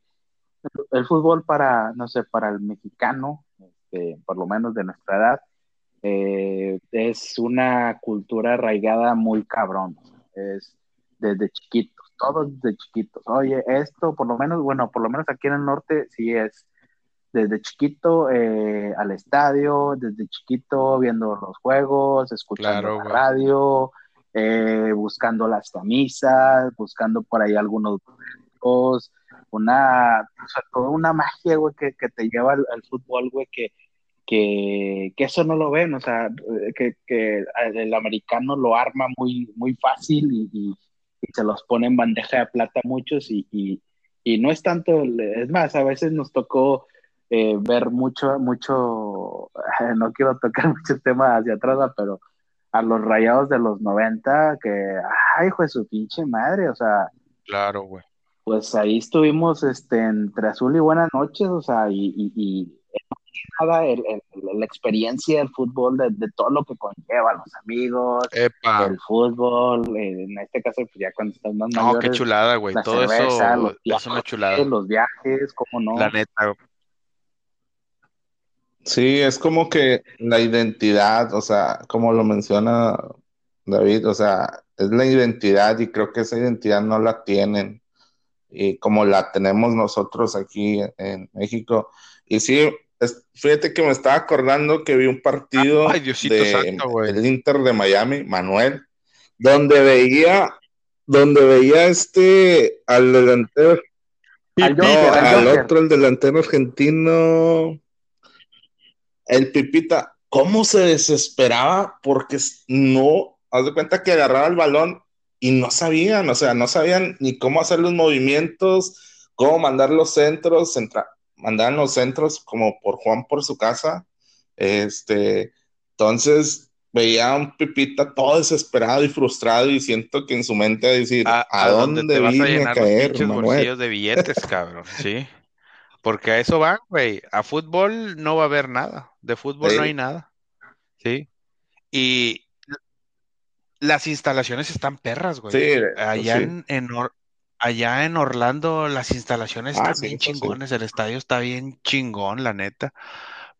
El fútbol para, no sé, para el mexicano, este, por lo menos de nuestra edad, es una cultura arraigada muy cabrón es desde chiquitos, todos desde chiquitos. Oye, esto por lo menos, bueno, por lo menos aquí en el norte sí es desde chiquito eh, al estadio, desde chiquito viendo los juegos, escuchando la radio, eh, buscando las camisas, buscando por ahí algunos una, o sea, toda una magia, güey, que, te lleva al, al fútbol, güey, que, que, eso no lo ven, o sea, que, el americano lo arma muy, muy fácil y, se los pone en bandeja de plata muchos y, no es tanto, es más, a veces nos tocó eh, ver mucho, mucho, no quiero tocar mucho tema hacia atrás, pero a los rayados de los 90, que, ay, hijo de su pinche madre, o sea. Claro, güey. Pues ahí estuvimos este, entre azul y buenas noches, o sea, y nada la experiencia del fútbol, de, todo lo que conlleva, los amigos, el fútbol, eh, en este caso, pues ya cuando estás más No, qué chulada, güey, todo eso los viajes, es una chulada. Los viajes, cómo no. La neta. Sí, es como que la identidad, o sea, como lo menciona David, o sea, es la identidad y creo que esa identidad no la tienen y como la tenemos nosotros aquí en México. Y sí, fíjate que me estaba acordando que vi un partido del Inter de Miami, Manuel, donde veía, donde veía este al delantero, al, otro, el delantero argentino, el Pipita, cómo se desesperaba porque no, haz de cuenta que agarraba el balón y no sabían, o sea, no sabían ni cómo hacer los movimientos, cómo mandar los centros, central mandaban los centros como por Juan por su casa. Este, entonces veía a un Pipita todo desesperado y frustrado y siento que en su mente decir, ¿a, dónde, te vas a, llenar caer, los bolsillos de billetes, cabrón? Sí. Porque a eso va, güey. A fútbol no va a haber nada. De fútbol no hay nada. Sí. Y las instalaciones están perras, güey. Sí, Allá en, en, allá en Orlando las instalaciones ah, están bien chingones, el estadio está bien chingón, la neta.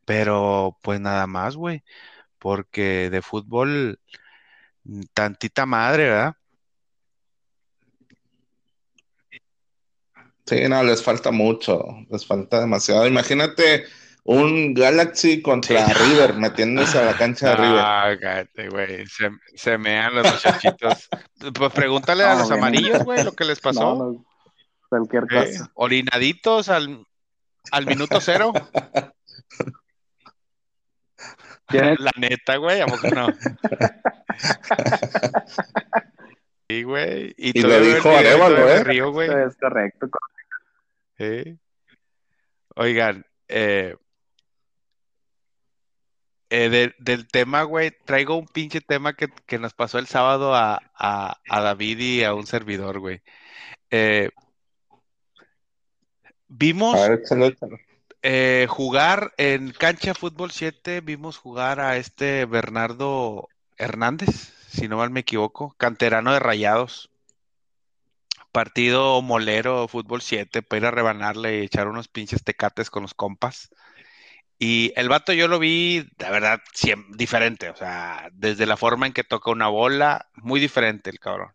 Pero pues nada más, güey, porque de fútbol mm, tantita madre, ¿verdad? Sí, no, les falta mucho, les falta demasiado. Imagínate un Galaxy contra River, metiéndose a la cancha de River. Ah, cállate, güey. Se, se mean los muchachitos. Pues pregúntale a No, los amarillos, güey, lo que les pasó. No, no, cualquier Eh, cosa. orinaditos al, al minuto cero. La neta, güey, ¿a poco no? Sí, güey. Y todavía lo dijo y Arevalo, ¿eh? río, güey. Es correcto. Sí. Oigan, eh, eh, de- del tema, güey, traigo un pinche tema que, que nos pasó el sábado a, a- a David y a un servidor, güey. Eh, vimos A ver, échalo, échalo. eh, jugar en Cancha Fútbol 7, vimos jugar a este Bernardo Hernández, si no mal me equivoco, canterano de Rayados. Partido molero, fútbol 7, para ir a rebanarle y echar unos pinches tecates con los compas. Y el vato yo lo vi, la verdad, siem- diferente. O sea, desde la forma en que toca una bola, muy diferente el cabrón.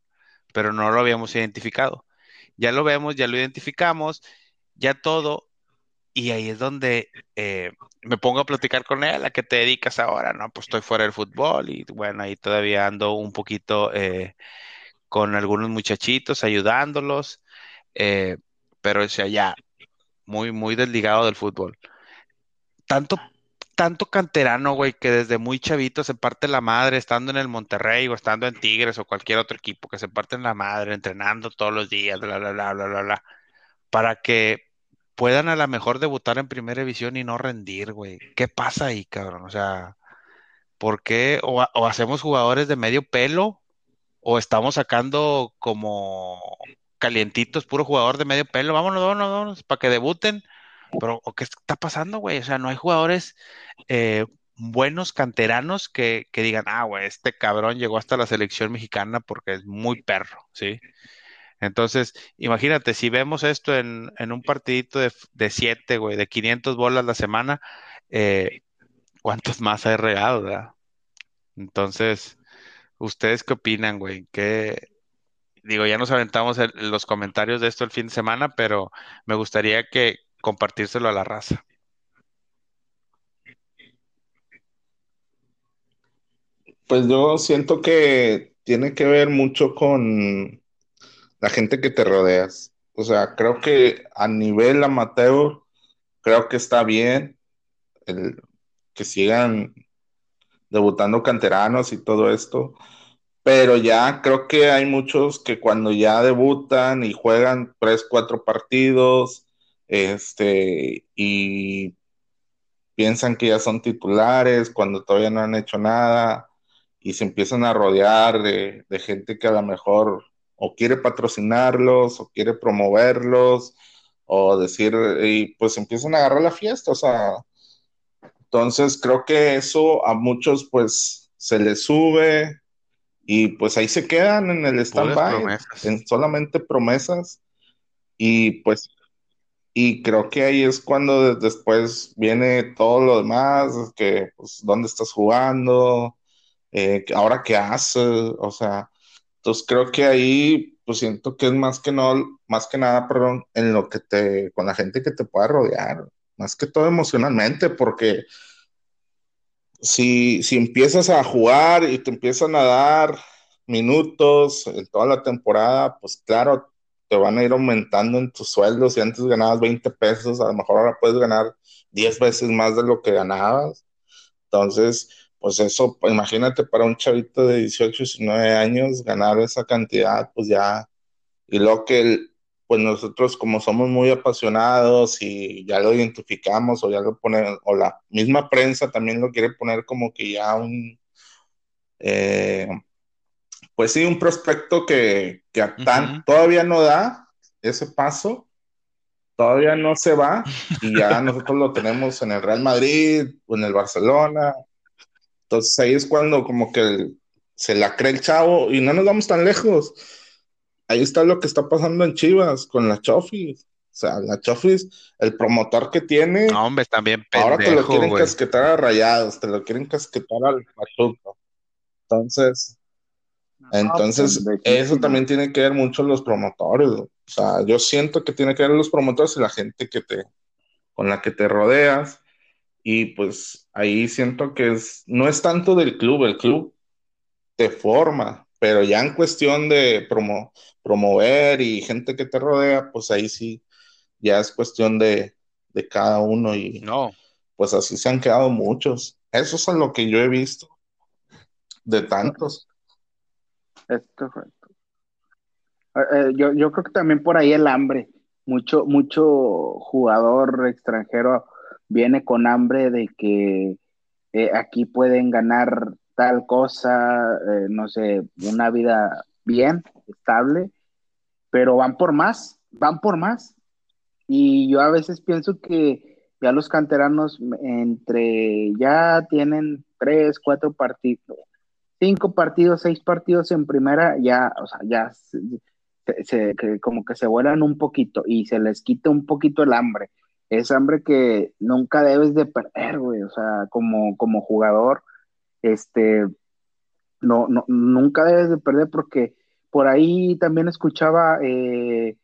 Pero no lo habíamos identificado. Ya lo vemos, ya lo identificamos, ya todo. Y ahí es donde eh, me pongo a platicar con él, ¿a qué te dedicas ahora? No, pues estoy fuera del fútbol y bueno, ahí todavía ando un poquito eh, con algunos muchachitos ayudándolos, eh, pero o sea, ya muy, muy desligado del fútbol. Tanto, tanto canterano, güey, que desde muy chavito se parte la madre estando en el Monterrey o estando en Tigres o cualquier otro equipo, que se parten la madre entrenando todos los días, bla, bla, bla, bla, bla, bla, para que puedan a lo mejor debutar en primera división y no rendir, güey. ¿Qué pasa ahí, cabrón? O sea, ¿por qué? O, o hacemos jugadores de medio pelo o estamos sacando como calientitos, puro jugador de medio pelo. Vámonos, vámonos, vámonos, para que debuten. Pero, ¿o ¿qué está pasando, güey? O sea, no hay jugadores eh, buenos canteranos que, que digan, ah, güey, este cabrón llegó hasta la selección mexicana porque es muy perro, ¿sí? Entonces, imagínate, si vemos esto en, en un partidito de, de siete, güey, de 500 bolas la semana, eh, ¿cuántos más hay regados, verdad? Entonces, ¿ustedes qué opinan, güey? ¿Qué, digo, ya nos aventamos el- los comentarios de esto el fin de semana, pero me gustaría que compartírselo a la raza. Pues yo siento que tiene que ver mucho con la gente que te rodeas. O sea, creo que a nivel amateur, creo que está bien el que sigan debutando canteranos y todo esto, pero ya creo que hay muchos que cuando ya debutan y juegan tres, cuatro partidos, este, y piensan que ya son titulares cuando todavía no han hecho nada y se empiezan a rodear de, de gente que a lo mejor o quiere patrocinarlos o quiere promoverlos o decir, y pues empiezan a agarrar la fiesta, o sea, entonces creo que eso a muchos pues se les sube y pues ahí se quedan en el stand-by, en solamente promesas y pues y creo que ahí es cuando de- después viene todo lo demás, que pues dónde estás jugando, eh, ahora qué haces, o sea, entonces creo que ahí pues siento que es más que no, más que nada, perdón, en lo que te, con la gente que te pueda rodear, más que todo emocionalmente, porque si, si empiezas a jugar y te empiezan a dar minutos en toda la temporada, pues claro, te van a ir aumentando en tus sueldos. Si antes ganabas 20 pesos, a lo mejor ahora puedes ganar 10 veces más de lo que ganabas. Entonces, pues eso, imagínate para un chavito de 18, 19 años ganar esa cantidad, pues ya, y lo que el- pues nosotros como somos muy apasionados y ya lo identificamos o ya lo ponen, o la misma prensa también lo quiere poner como que ya un, eh, pues sí, un prospecto que, que a tan- Ujú. todavía no da ese paso, todavía no se va y ya nosotros lo tenemos en el Real Madrid o en el Barcelona. Entonces ahí es cuando como que el- se la cree el chavo y no nos vamos tan lejos. Ahí está lo que está pasando en Chivas con la Chofis. O sea, la Chofis, el promotor que tiene, No, hombre, están bien ahora te lo pendejo, quieren casquetar a Rayados, te lo quieren casquetar al Pachuca. Entonces, entonces, pues, eso lejísimo. también tiene que ver mucho los promotores. O sea, yo siento que tiene que ver los promotores y la gente que te, con la que te rodeas. y pues ahí siento que es, no es tanto del club, el club te forma, pero ya en cuestión de promo, promover y gente que te rodea, pues ahí sí, ya es cuestión de, de cada uno y no. pues así se han quedado muchos. Eso es lo que yo he visto de tantos. Es correcto. Eh, eh, yo, yo creo que también por ahí el hambre. Mucho, mucho jugador extranjero viene con hambre de que eh, aquí pueden ganar tal cosa, no sé, una vida bien, estable, pero van por más, van por más. Y yo a veces pienso que ya los canteranos entre ya tienen tres, cuatro partidos, cinco partidos, seis partidos en primera, ya, o sea, ya se, como que se vuelan un poquito y se les quita un poquito el hambre. Es hambre que nunca debes de perder, güey, o sea, como, como jugador, este, no, no, nunca debes de perder porque por ahí también escuchaba eh,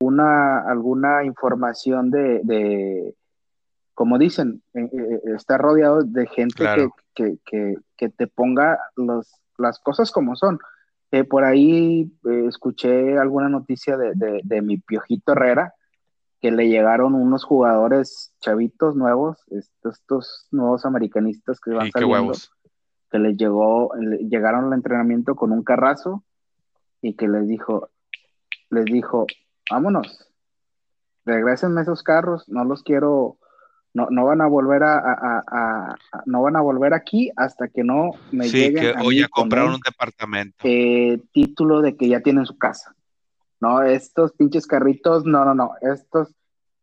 una, alguna información de, de como dicen, eh, eh, está rodeado de gente que, que, que, te ponga los, las cosas como son. Eh, por ahí escuché alguna noticia de, de, mi Piojito Herrera, que le llegaron unos jugadores chavitos nuevos, estos, estos nuevos americanistas que van saliendo, que les llegó, llegaron al entrenamiento con un carrazo y que les dijo, les dijo, vámonos, regresenme esos carros, no los quiero, no, no van a volver a, no van a volver aquí hasta que no me sí, lleguen que hoy compraron un departamento. Eh, título de que ya tienen su casa. No, estos pinches carritos, no, no, no, estos,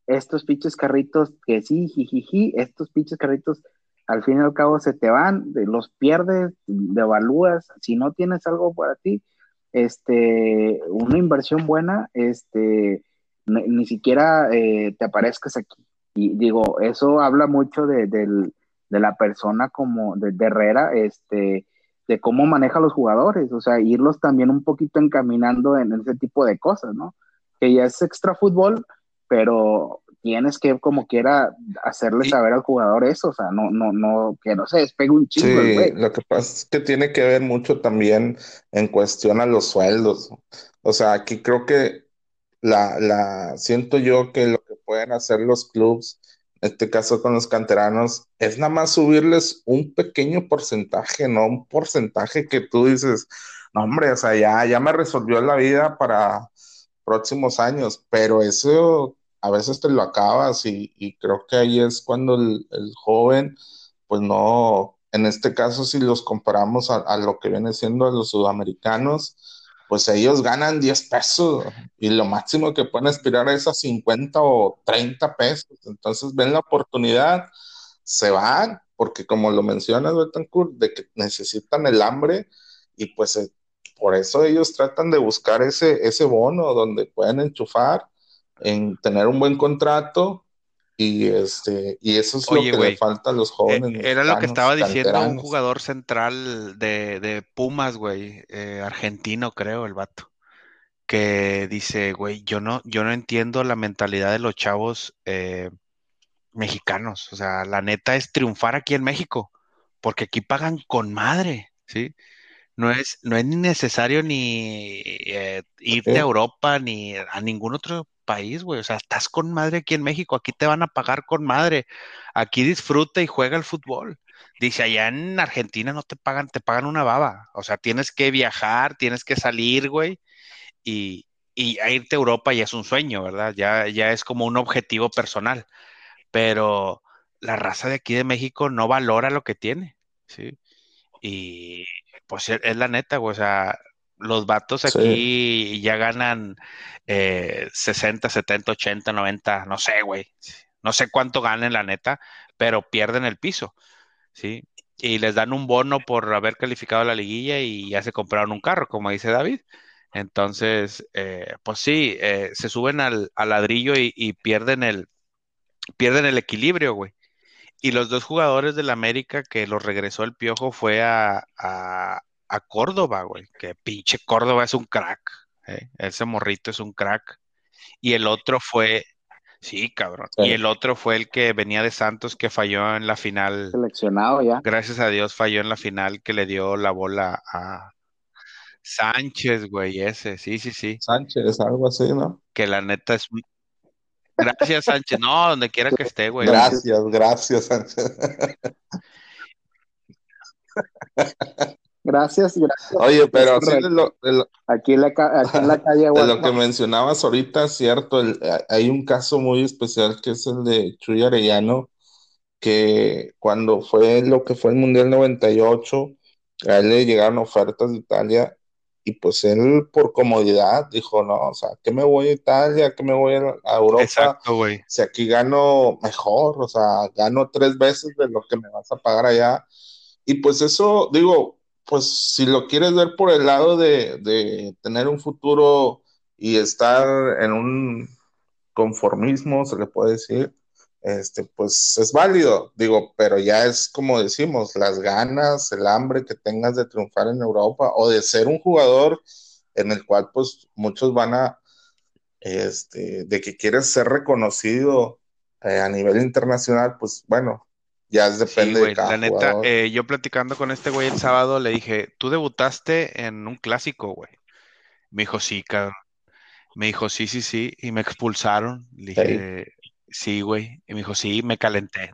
estos pinches carritos que sí, jijiji, estos pinches carritos al fin y al cabo se te van, los pierdes, devalúas, si no tienes algo para ti, este, una inversión buena, este, ni, siquiera eh, te aparezcas aquí. Y digo, eso habla mucho de, la persona como de, Herrera, este, de cómo maneja a los jugadores, o sea, irlos también un poquito encaminando en ese tipo de cosas, ¿no? Que ya es extra fútbol, pero tienes que como quiera hacerle saber al jugador eso, o sea, no, no, no, que no se despegue un chingo. Sí, lo que pasa es que tiene que ver mucho también en cuestión a los sueldos. O sea, aquí creo que la, la, siento yo que lo pueden hacer los clubs, en este caso con los canteranos, es nada más subirles un pequeño porcentaje, no un porcentaje que tú dices, no hombre, o sea, ya, ya me resolvió la vida para próximos años, pero eso a veces te lo acabas y, creo que ahí es cuando el, joven, pues no, en este caso si los comparamos a, lo que viene siendo a los sudamericanos, pues ellos ganan 10 pesos y lo máximo que pueden aspirar es a 50 o 30 pesos. Entonces ven la oportunidad, se van, porque como lo mencionas, Betancourt, de que necesitan el hambre y pues eh, por eso ellos tratan de buscar ese, ese bono donde pueden enchufar en tener un buen contrato y este y eso es lo que le falta a los jóvenes. Eh, era lo que estaba diciendo un jugador central de, Pumas, güey, eh, argentino creo, el vato, que dice, güey, yo no, yo no entiendo la mentalidad de los chavos eh, mexicanos. O sea, la neta es triunfar aquí en México, porque aquí pagan con madre, ¿sí? No es, no es necesario ni irte a Europa ni a ningún otro país, güey. O sea, estás con madre aquí en México, aquí te van a pagar con madre. Aquí disfruta y juega el fútbol. Dice, allá en Argentina no te pagan, te pagan una baba. O sea, tienes que viajar, tienes que salir, güey. Y, y a irte a Europa ya es un sueño, ¿verdad? Ya, ya es como un objetivo personal. Pero la raza de aquí de México no valora lo que tiene, ¿sí? Y pues es la neta, güey. O sea, los vatos aquí ya ganan 60, 70, 80, 90, no sé, güey. No sé cuánto ganen, la neta, pero pierden el piso, ¿sí? Y les dan un bono por haber calificado la liguilla y ya se compraron un carro, como dice David. Entonces, eh, pues sí, eh, se suben al, ladrillo y, pierden el pierden el equilibrio, güey. Y los dos jugadores del América que los regresó el piojo fue a, a Córdoba, güey, que pinche Córdoba es un crack, ¿eh? ese morrito es un crack. Y el otro fue, Sí, cabrón. Y el otro fue el que venía de Santos que falló en la final. Seleccionado ya. Gracias a Dios falló en la final que le dio la bola a Sánchez, güey, ese. Sí, sí, sí. Sánchez, algo así, ¿no? Que la neta es Gracias, Sánchez. No, donde quiera que esté, güey. Gracias, gracias, Sánchez. Gracias, gracias. Oye, pero aquí, en la, calle. De lo que mencionabas ahorita, cierto, hay un caso muy especial que es el de Chuy Arellano, que cuando fue lo que fue el Mundial 98, a él le llegaron ofertas de Italia y pues él por comodidad dijo, no, o sea, que me voy a Italia, que me voy a Europa. Exacto, güey. Si aquí gano mejor, o sea, gano tres veces de lo que me vas a pagar allá. Y pues eso, digo, pues si lo quieres ver por el lado de, tener un futuro y estar en un conformismo, se le puede decir, este, pues es válido, digo, pero ya es como decimos, las ganas, el hambre que tengas de triunfar en Europa o de ser un jugador en el cual pues muchos van a, este, de que quieres ser reconocido eh, a nivel internacional, pues bueno, ya depende de cada La neta, eh, yo platicando con este güey el sábado le dije, tú debutaste en un clásico, güey. Me dijo, sí, cabrón. Me dijo, sí, sí, sí. Y me expulsaron. Le dije, sí, güey. Y me dijo, sí, me calenté.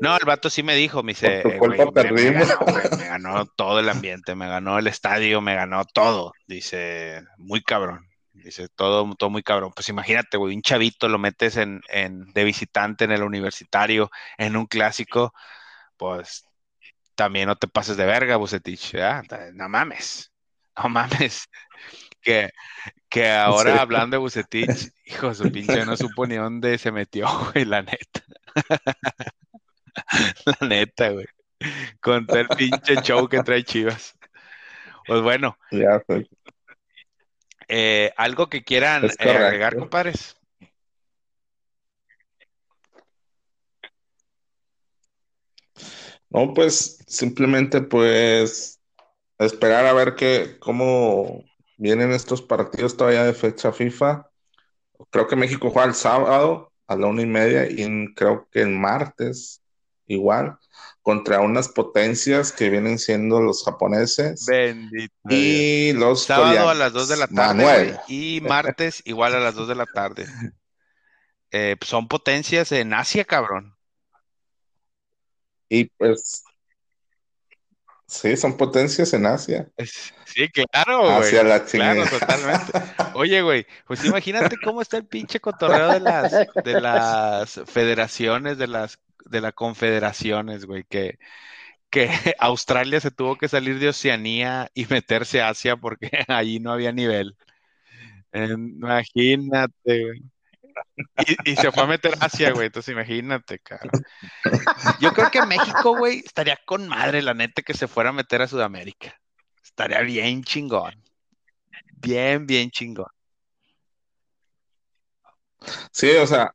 no, el vato sí me dijo, me dice, me ganó todo el ambiente, me ganó el estadio, me ganó todo. Dice, muy cabrón. Dice, todo, todo muy cabrón. Pues imagínate, güey, un chavito lo metes en, de visitante en el universitario, en un clásico, pues también no te pases de verga, Bucetich, No mames, no mames. Que, que ahora hablando de Bucetich, hijo, su pinche no supo ni dónde se metió, güey, la neta. la neta, güey. Con todo el pinche show que trae Chivas. Pues bueno. Ya, pues. Eh, ¿Algo que quieran eh, agregar, compadres? No, pues simplemente pues esperar a ver qué, cómo vienen estos partidos todavía de fecha FIFA. Creo que México juega el sábado a la una y media y creo que el martes igual contra unas potencias que vienen siendo los japoneses Bendito y los sábado a las 2 de la tarde y martes igual a las 2 de la tarde. Eh, son potencias en Asia, cabrón. Y pues Sí, son potencias en Asia. Sí, claro, güey. Hacia la Claro, totalmente. Oye, güey, pues imagínate cómo está el pinche cotorreo de las, de las federaciones, de las de las confederaciones, güey, que, que Australia se tuvo que salir de Oceanía y meterse a Asia porque allí no había nivel. Imagínate, güey. Y, se fue a meter Asia, güey. Entonces imagínate, cara. Yo creo que México, güey, estaría con madre, la neta, que se fuera a meter a Sudamérica. Estaría bien chingón. Bien, bien chingón. Sí, o sea,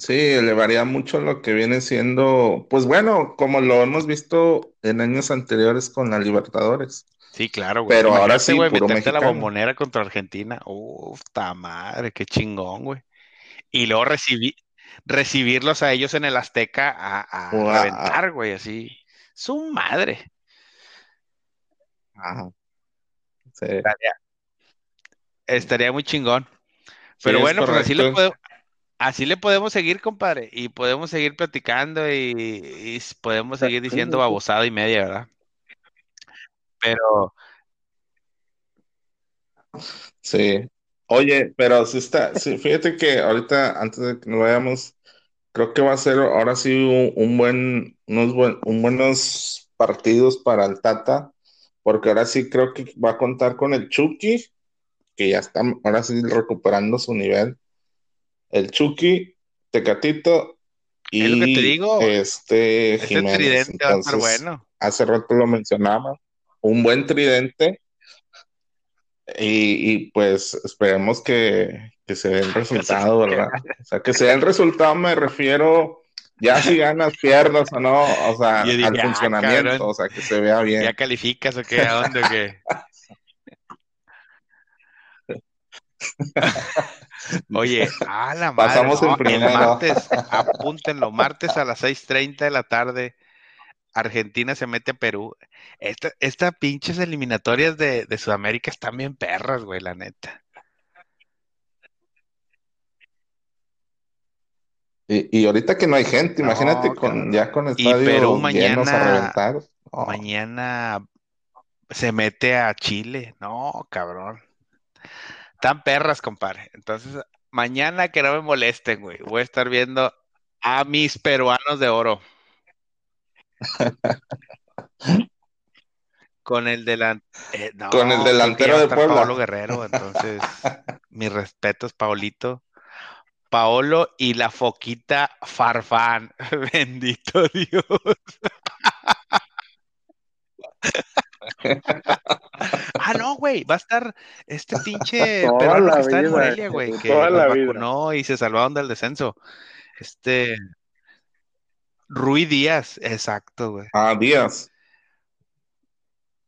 Sí, elevaría mucho lo que viene siendo, pues bueno, como lo hemos visto en años anteriores con la Libertadores. Sí, claro, güey. Pero ahora sí, güey, meterte la bombonera contra Argentina. Uf, ta madre, qué chingón, güey. Y luego recibir, recibirlos a ellos en el Azteca a, a reventar, güey, así. Su madre. Ajá. Sí. Estaría, muy chingón. Pero bueno, pues así lo puedo, Así le podemos seguir, compadre, y podemos seguir platicando y, podemos seguir diciendo babosada y media, ¿verdad? Pero. Sí. Oye, pero sí está, sí, fíjate que ahorita, antes de que nos vayamos, creo que va a ser ahora sí un, buen, unos buen, un buenos partidos para el Tata, porque ahora sí creo que va a contar con el Chucky, que ya está ahora sí recuperando su nivel el Chucky, Tecatito y lo que te digo, este Jiménez. tridente va a estar bueno. Hace rato lo mencionaba, un buen tridente y, pues esperemos que, se dé el resultado, ¿verdad? O sea, que se dé el resultado me refiero ya si ganas, pierdas o no, o sea, al ah, funcionamiento, o sea, que se vea bien. ¿Ya calificas o qué? ¿A dónde o qué? Oye, a la madre, Pasamos no, el primero. martes, apúntenlo, martes a las 6:30 de la tarde, Argentina se mete a Perú. Esta, esta pinches eliminatorias de, de Sudamérica están bien perras, güey, la neta. Y, y ahorita que no hay gente, No, imagínate con, cabrón. ya con Y Perú estadios llenos a mañana- reventar. No, Mañana se mete a Chile. No, cabrón. Están perras, compadre. Entonces, mañana que no me molesten, güey. Voy a estar viendo a mis peruanos de oro. Con el delan- eh, no, Con el delantero de Puebla. Paolo Guerrero, entonces, mis respetos, Paolito. Paolo y la foquita Farfán. Bendito Dios. Ah, no, güey, va a estar este pinche peruano que está en Morelia, güey, que vacunó y se salvaron del descenso. Este Rui Díaz, exacto, güey. Ah, Díaz.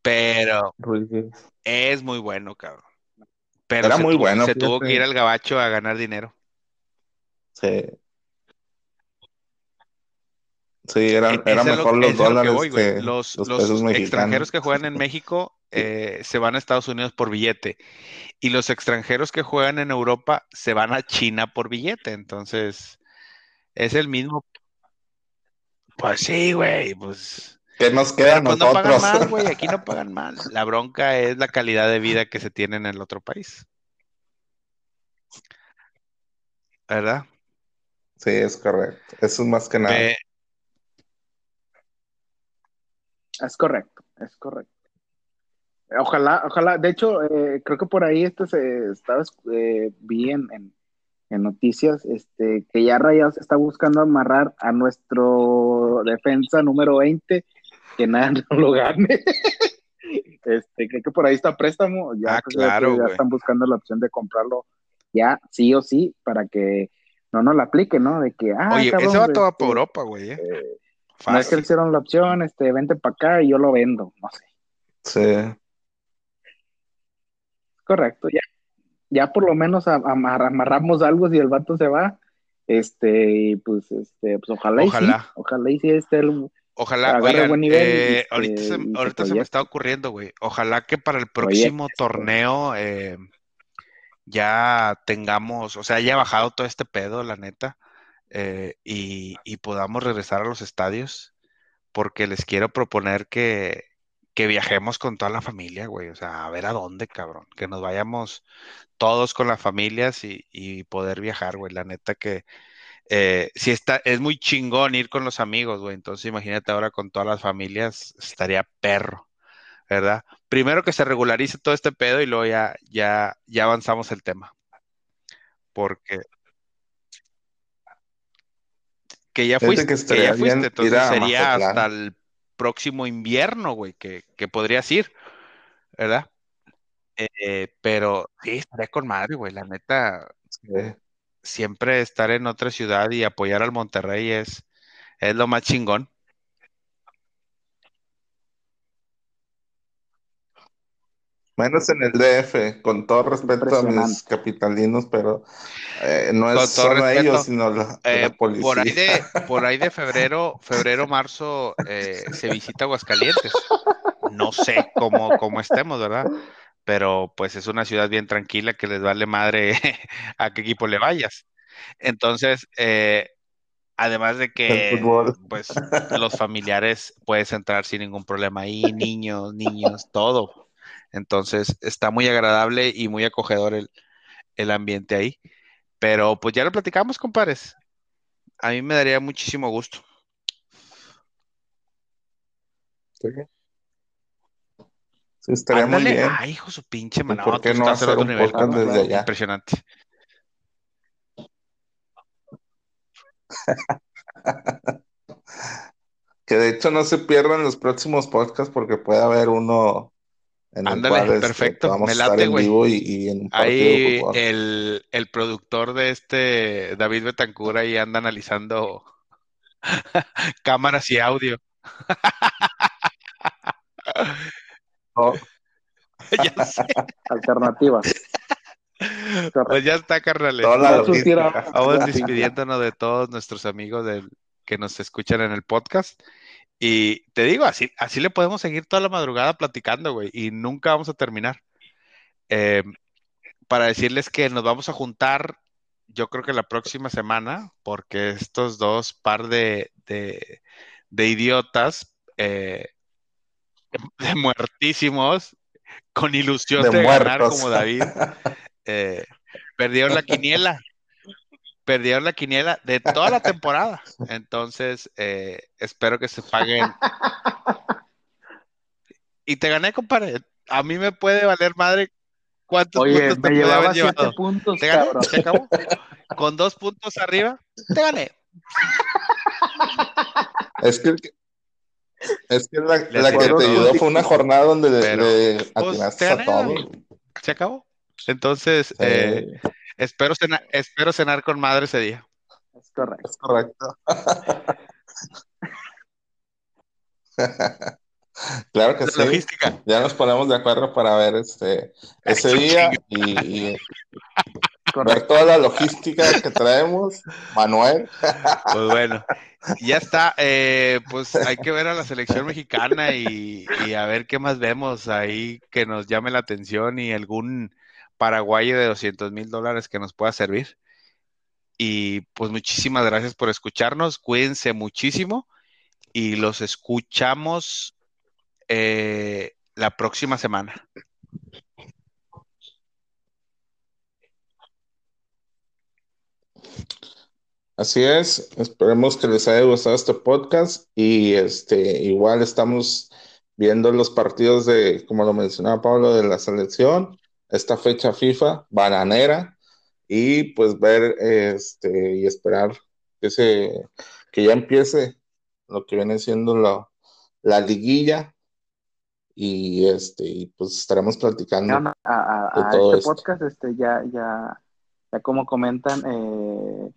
Pero Ruiz Díaz. es muy bueno, cabrón. Pero Era se muy tuvo- bueno, Se tuvo que ir al gabacho a ganar dinero. Sí. Sí, eran, E- eran es a lo- mejor los lo que dólares voy, que Los, pesos extranjeros que juegan en México eh, se van a Estados Unidos por billete. Y los extranjeros que juegan en Europa se van a China por billete. Entonces, es el mismo. Pues sí, güey, pues. ¿Qué nos queda Pero pues no pagan nosotros? mal, güey. Aquí no pagan mal. La bronca es la calidad de vida que se tiene en el otro país. ¿Verdad? Sí, es correcto. Eso es más que nada. Es correcto, es correcto. Ojalá, ojalá, de hecho, eh, creo que por ahí este se estaba, eh, vi en, en- en noticias este, que ya Rayados está buscando amarrar a nuestro defensa número 20, que nada no lo gane. Este, creo que por ahí está préstamo, ya, Ah, que claro, ya están buscando la opción de comprarlo ya, sí o sí, para que no nos la aplique, ¿no? De que, ah, Oye, cabrón, ese va todo este, para Europa, güey. ¿eh? No es que le hicieron la opción, este, vente para acá y yo lo vendo, no sé. Sí. Correcto, ya, ya por lo menos amar- amarramos algo si el vato se va, este, y pues, este, pues ojalá, y Ojalá. sí, ojalá y sí esté el, Ojalá, oigan, buen nivel y eh, este, ahorita se, y ahorita se me está ocurriendo, güey. Ojalá que para el próximo torneo eh, ya tengamos, o sea, haya bajado todo este pedo, la neta, eh, y, podamos regresar a los estadios, porque les quiero proponer que, que viajemos con toda la familia, güey. O sea, a ver a dónde, cabrón. Que nos vayamos todos con las familias y, poder viajar, güey. La neta que eh, sí está, es muy chingón ir con los amigos, güey. Entonces imagínate ahora con todas las familias, estaría perro, ¿verdad? Primero que se regularice todo este pedo y luego ya, ya, ya avanzamos el tema. Porque que ya fuiste, que que estaría ya fuiste, entonces sería hasta el próximo invierno, güey, que, que podrías ir, ¿verdad? Eh, pero sí, estaría con madre, güey. La neta, Sí. siempre estar en otra ciudad y apoyar al Monterrey es, es lo más chingón. Menos en el DF, con todo respeto a mis capitalinos, pero eh, no es todo solo respeto, ellos, sino la, la Eh, policía. por ahí de, por ahí de febrero, febrero, marzo, eh, se visita Aguascalientes. No sé cómo, cómo estemos, ¿verdad? Pero pues es una ciudad bien tranquila que les vale madre a qué equipo le vayas. Entonces, eh, además de que pues los familiares puedes entrar sin ningún problema ahí, niños, niños, todo. Entonces, está muy agradable y muy acogedor el, el ambiente ahí. Pero pues ya lo platicamos, compadres. A mí me daría muchísimo gusto. Sí. Sí, estaría muy bien. Ay, hijo su pinche ¿Y mano. por qué no hacer otro un nivel, desde allá? Impresionante. Que de hecho no se pierdan los próximos podcasts porque puede haber uno en el Ándale, este, perfecto, vamos me late, güey. vivo y, y en un partido de Ahí el, el productor de este, David Betancur, ahí anda analizando cámaras y audio. Ya sé. Alternativas. Pues ya está, la Vamos despidiéndonos de todos nuestros amigos del- que nos escuchan en el podcast. Y te digo, así, así le podemos seguir toda la madrugada platicando, güey, y nunca vamos a terminar. Eh, para decirles que nos vamos a juntar, yo creo que la próxima semana, porque estos dos par de, de, de idiotas, eh, de muertísimos, con ilusión De de, ganar como David, eh, perdieron la quiniela. Perdieron la quiniela de toda la temporada. Entonces, eh, espero que se paguen. Y te gané, compadre. A mí me puede valer madre cuántos Oye, puntos te me haber llevaba siete llevado. puntos, Te gané, se acabó. Con dos puntos arriba, te gané. Es que, es que la, que te ayudó fue una jornada donde le- Pero, le Pues atinaste te a todo. Se acabó. Entonces, eh, espero, cena- espero cenar con madre ese día. Es correcto. es correcto. Claro que La sí. logística. Ya nos ponemos de acuerdo para ver este ese día y, y ver toda la logística que traemos. Manuel, Pues bueno, ya está. eh, pues hay que ver a la selección mexicana y, y a ver qué más vemos ahí que nos llame la atención y algún paraguayo de 200 mil dólares que nos pueda servir. Y pues muchísimas gracias por escucharnos. Cuídense muchísimo y los escuchamos eh, la próxima semana. así es. Esperemos que les haya gustado este podcast y este igual estamos viendo los partidos de, como lo mencionaba Pablo, de la selección, esta fecha FIFA, bananera, y pues ver este y esperar que se que ya empiece lo que viene siendo la, la liguilla y este y pues estaremos platicando. a, a- a de todo este esto. podcast, este, ya, ya, ya como comentan, eh,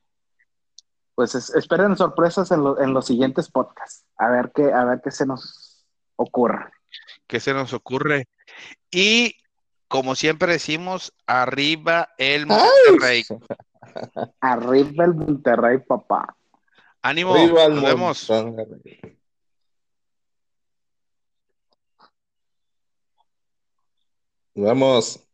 pues es- esperen sorpresas en, lo- en los siguientes podcasts. A ver qué, a ver qué se nos ocurra. ¿Qué se nos ocurre? Y como siempre decimos, arriba el Monterrey. Arriba el Monterrey, papá. Ánimo, Arriba nos vemos. Monterrey. Nos vemos.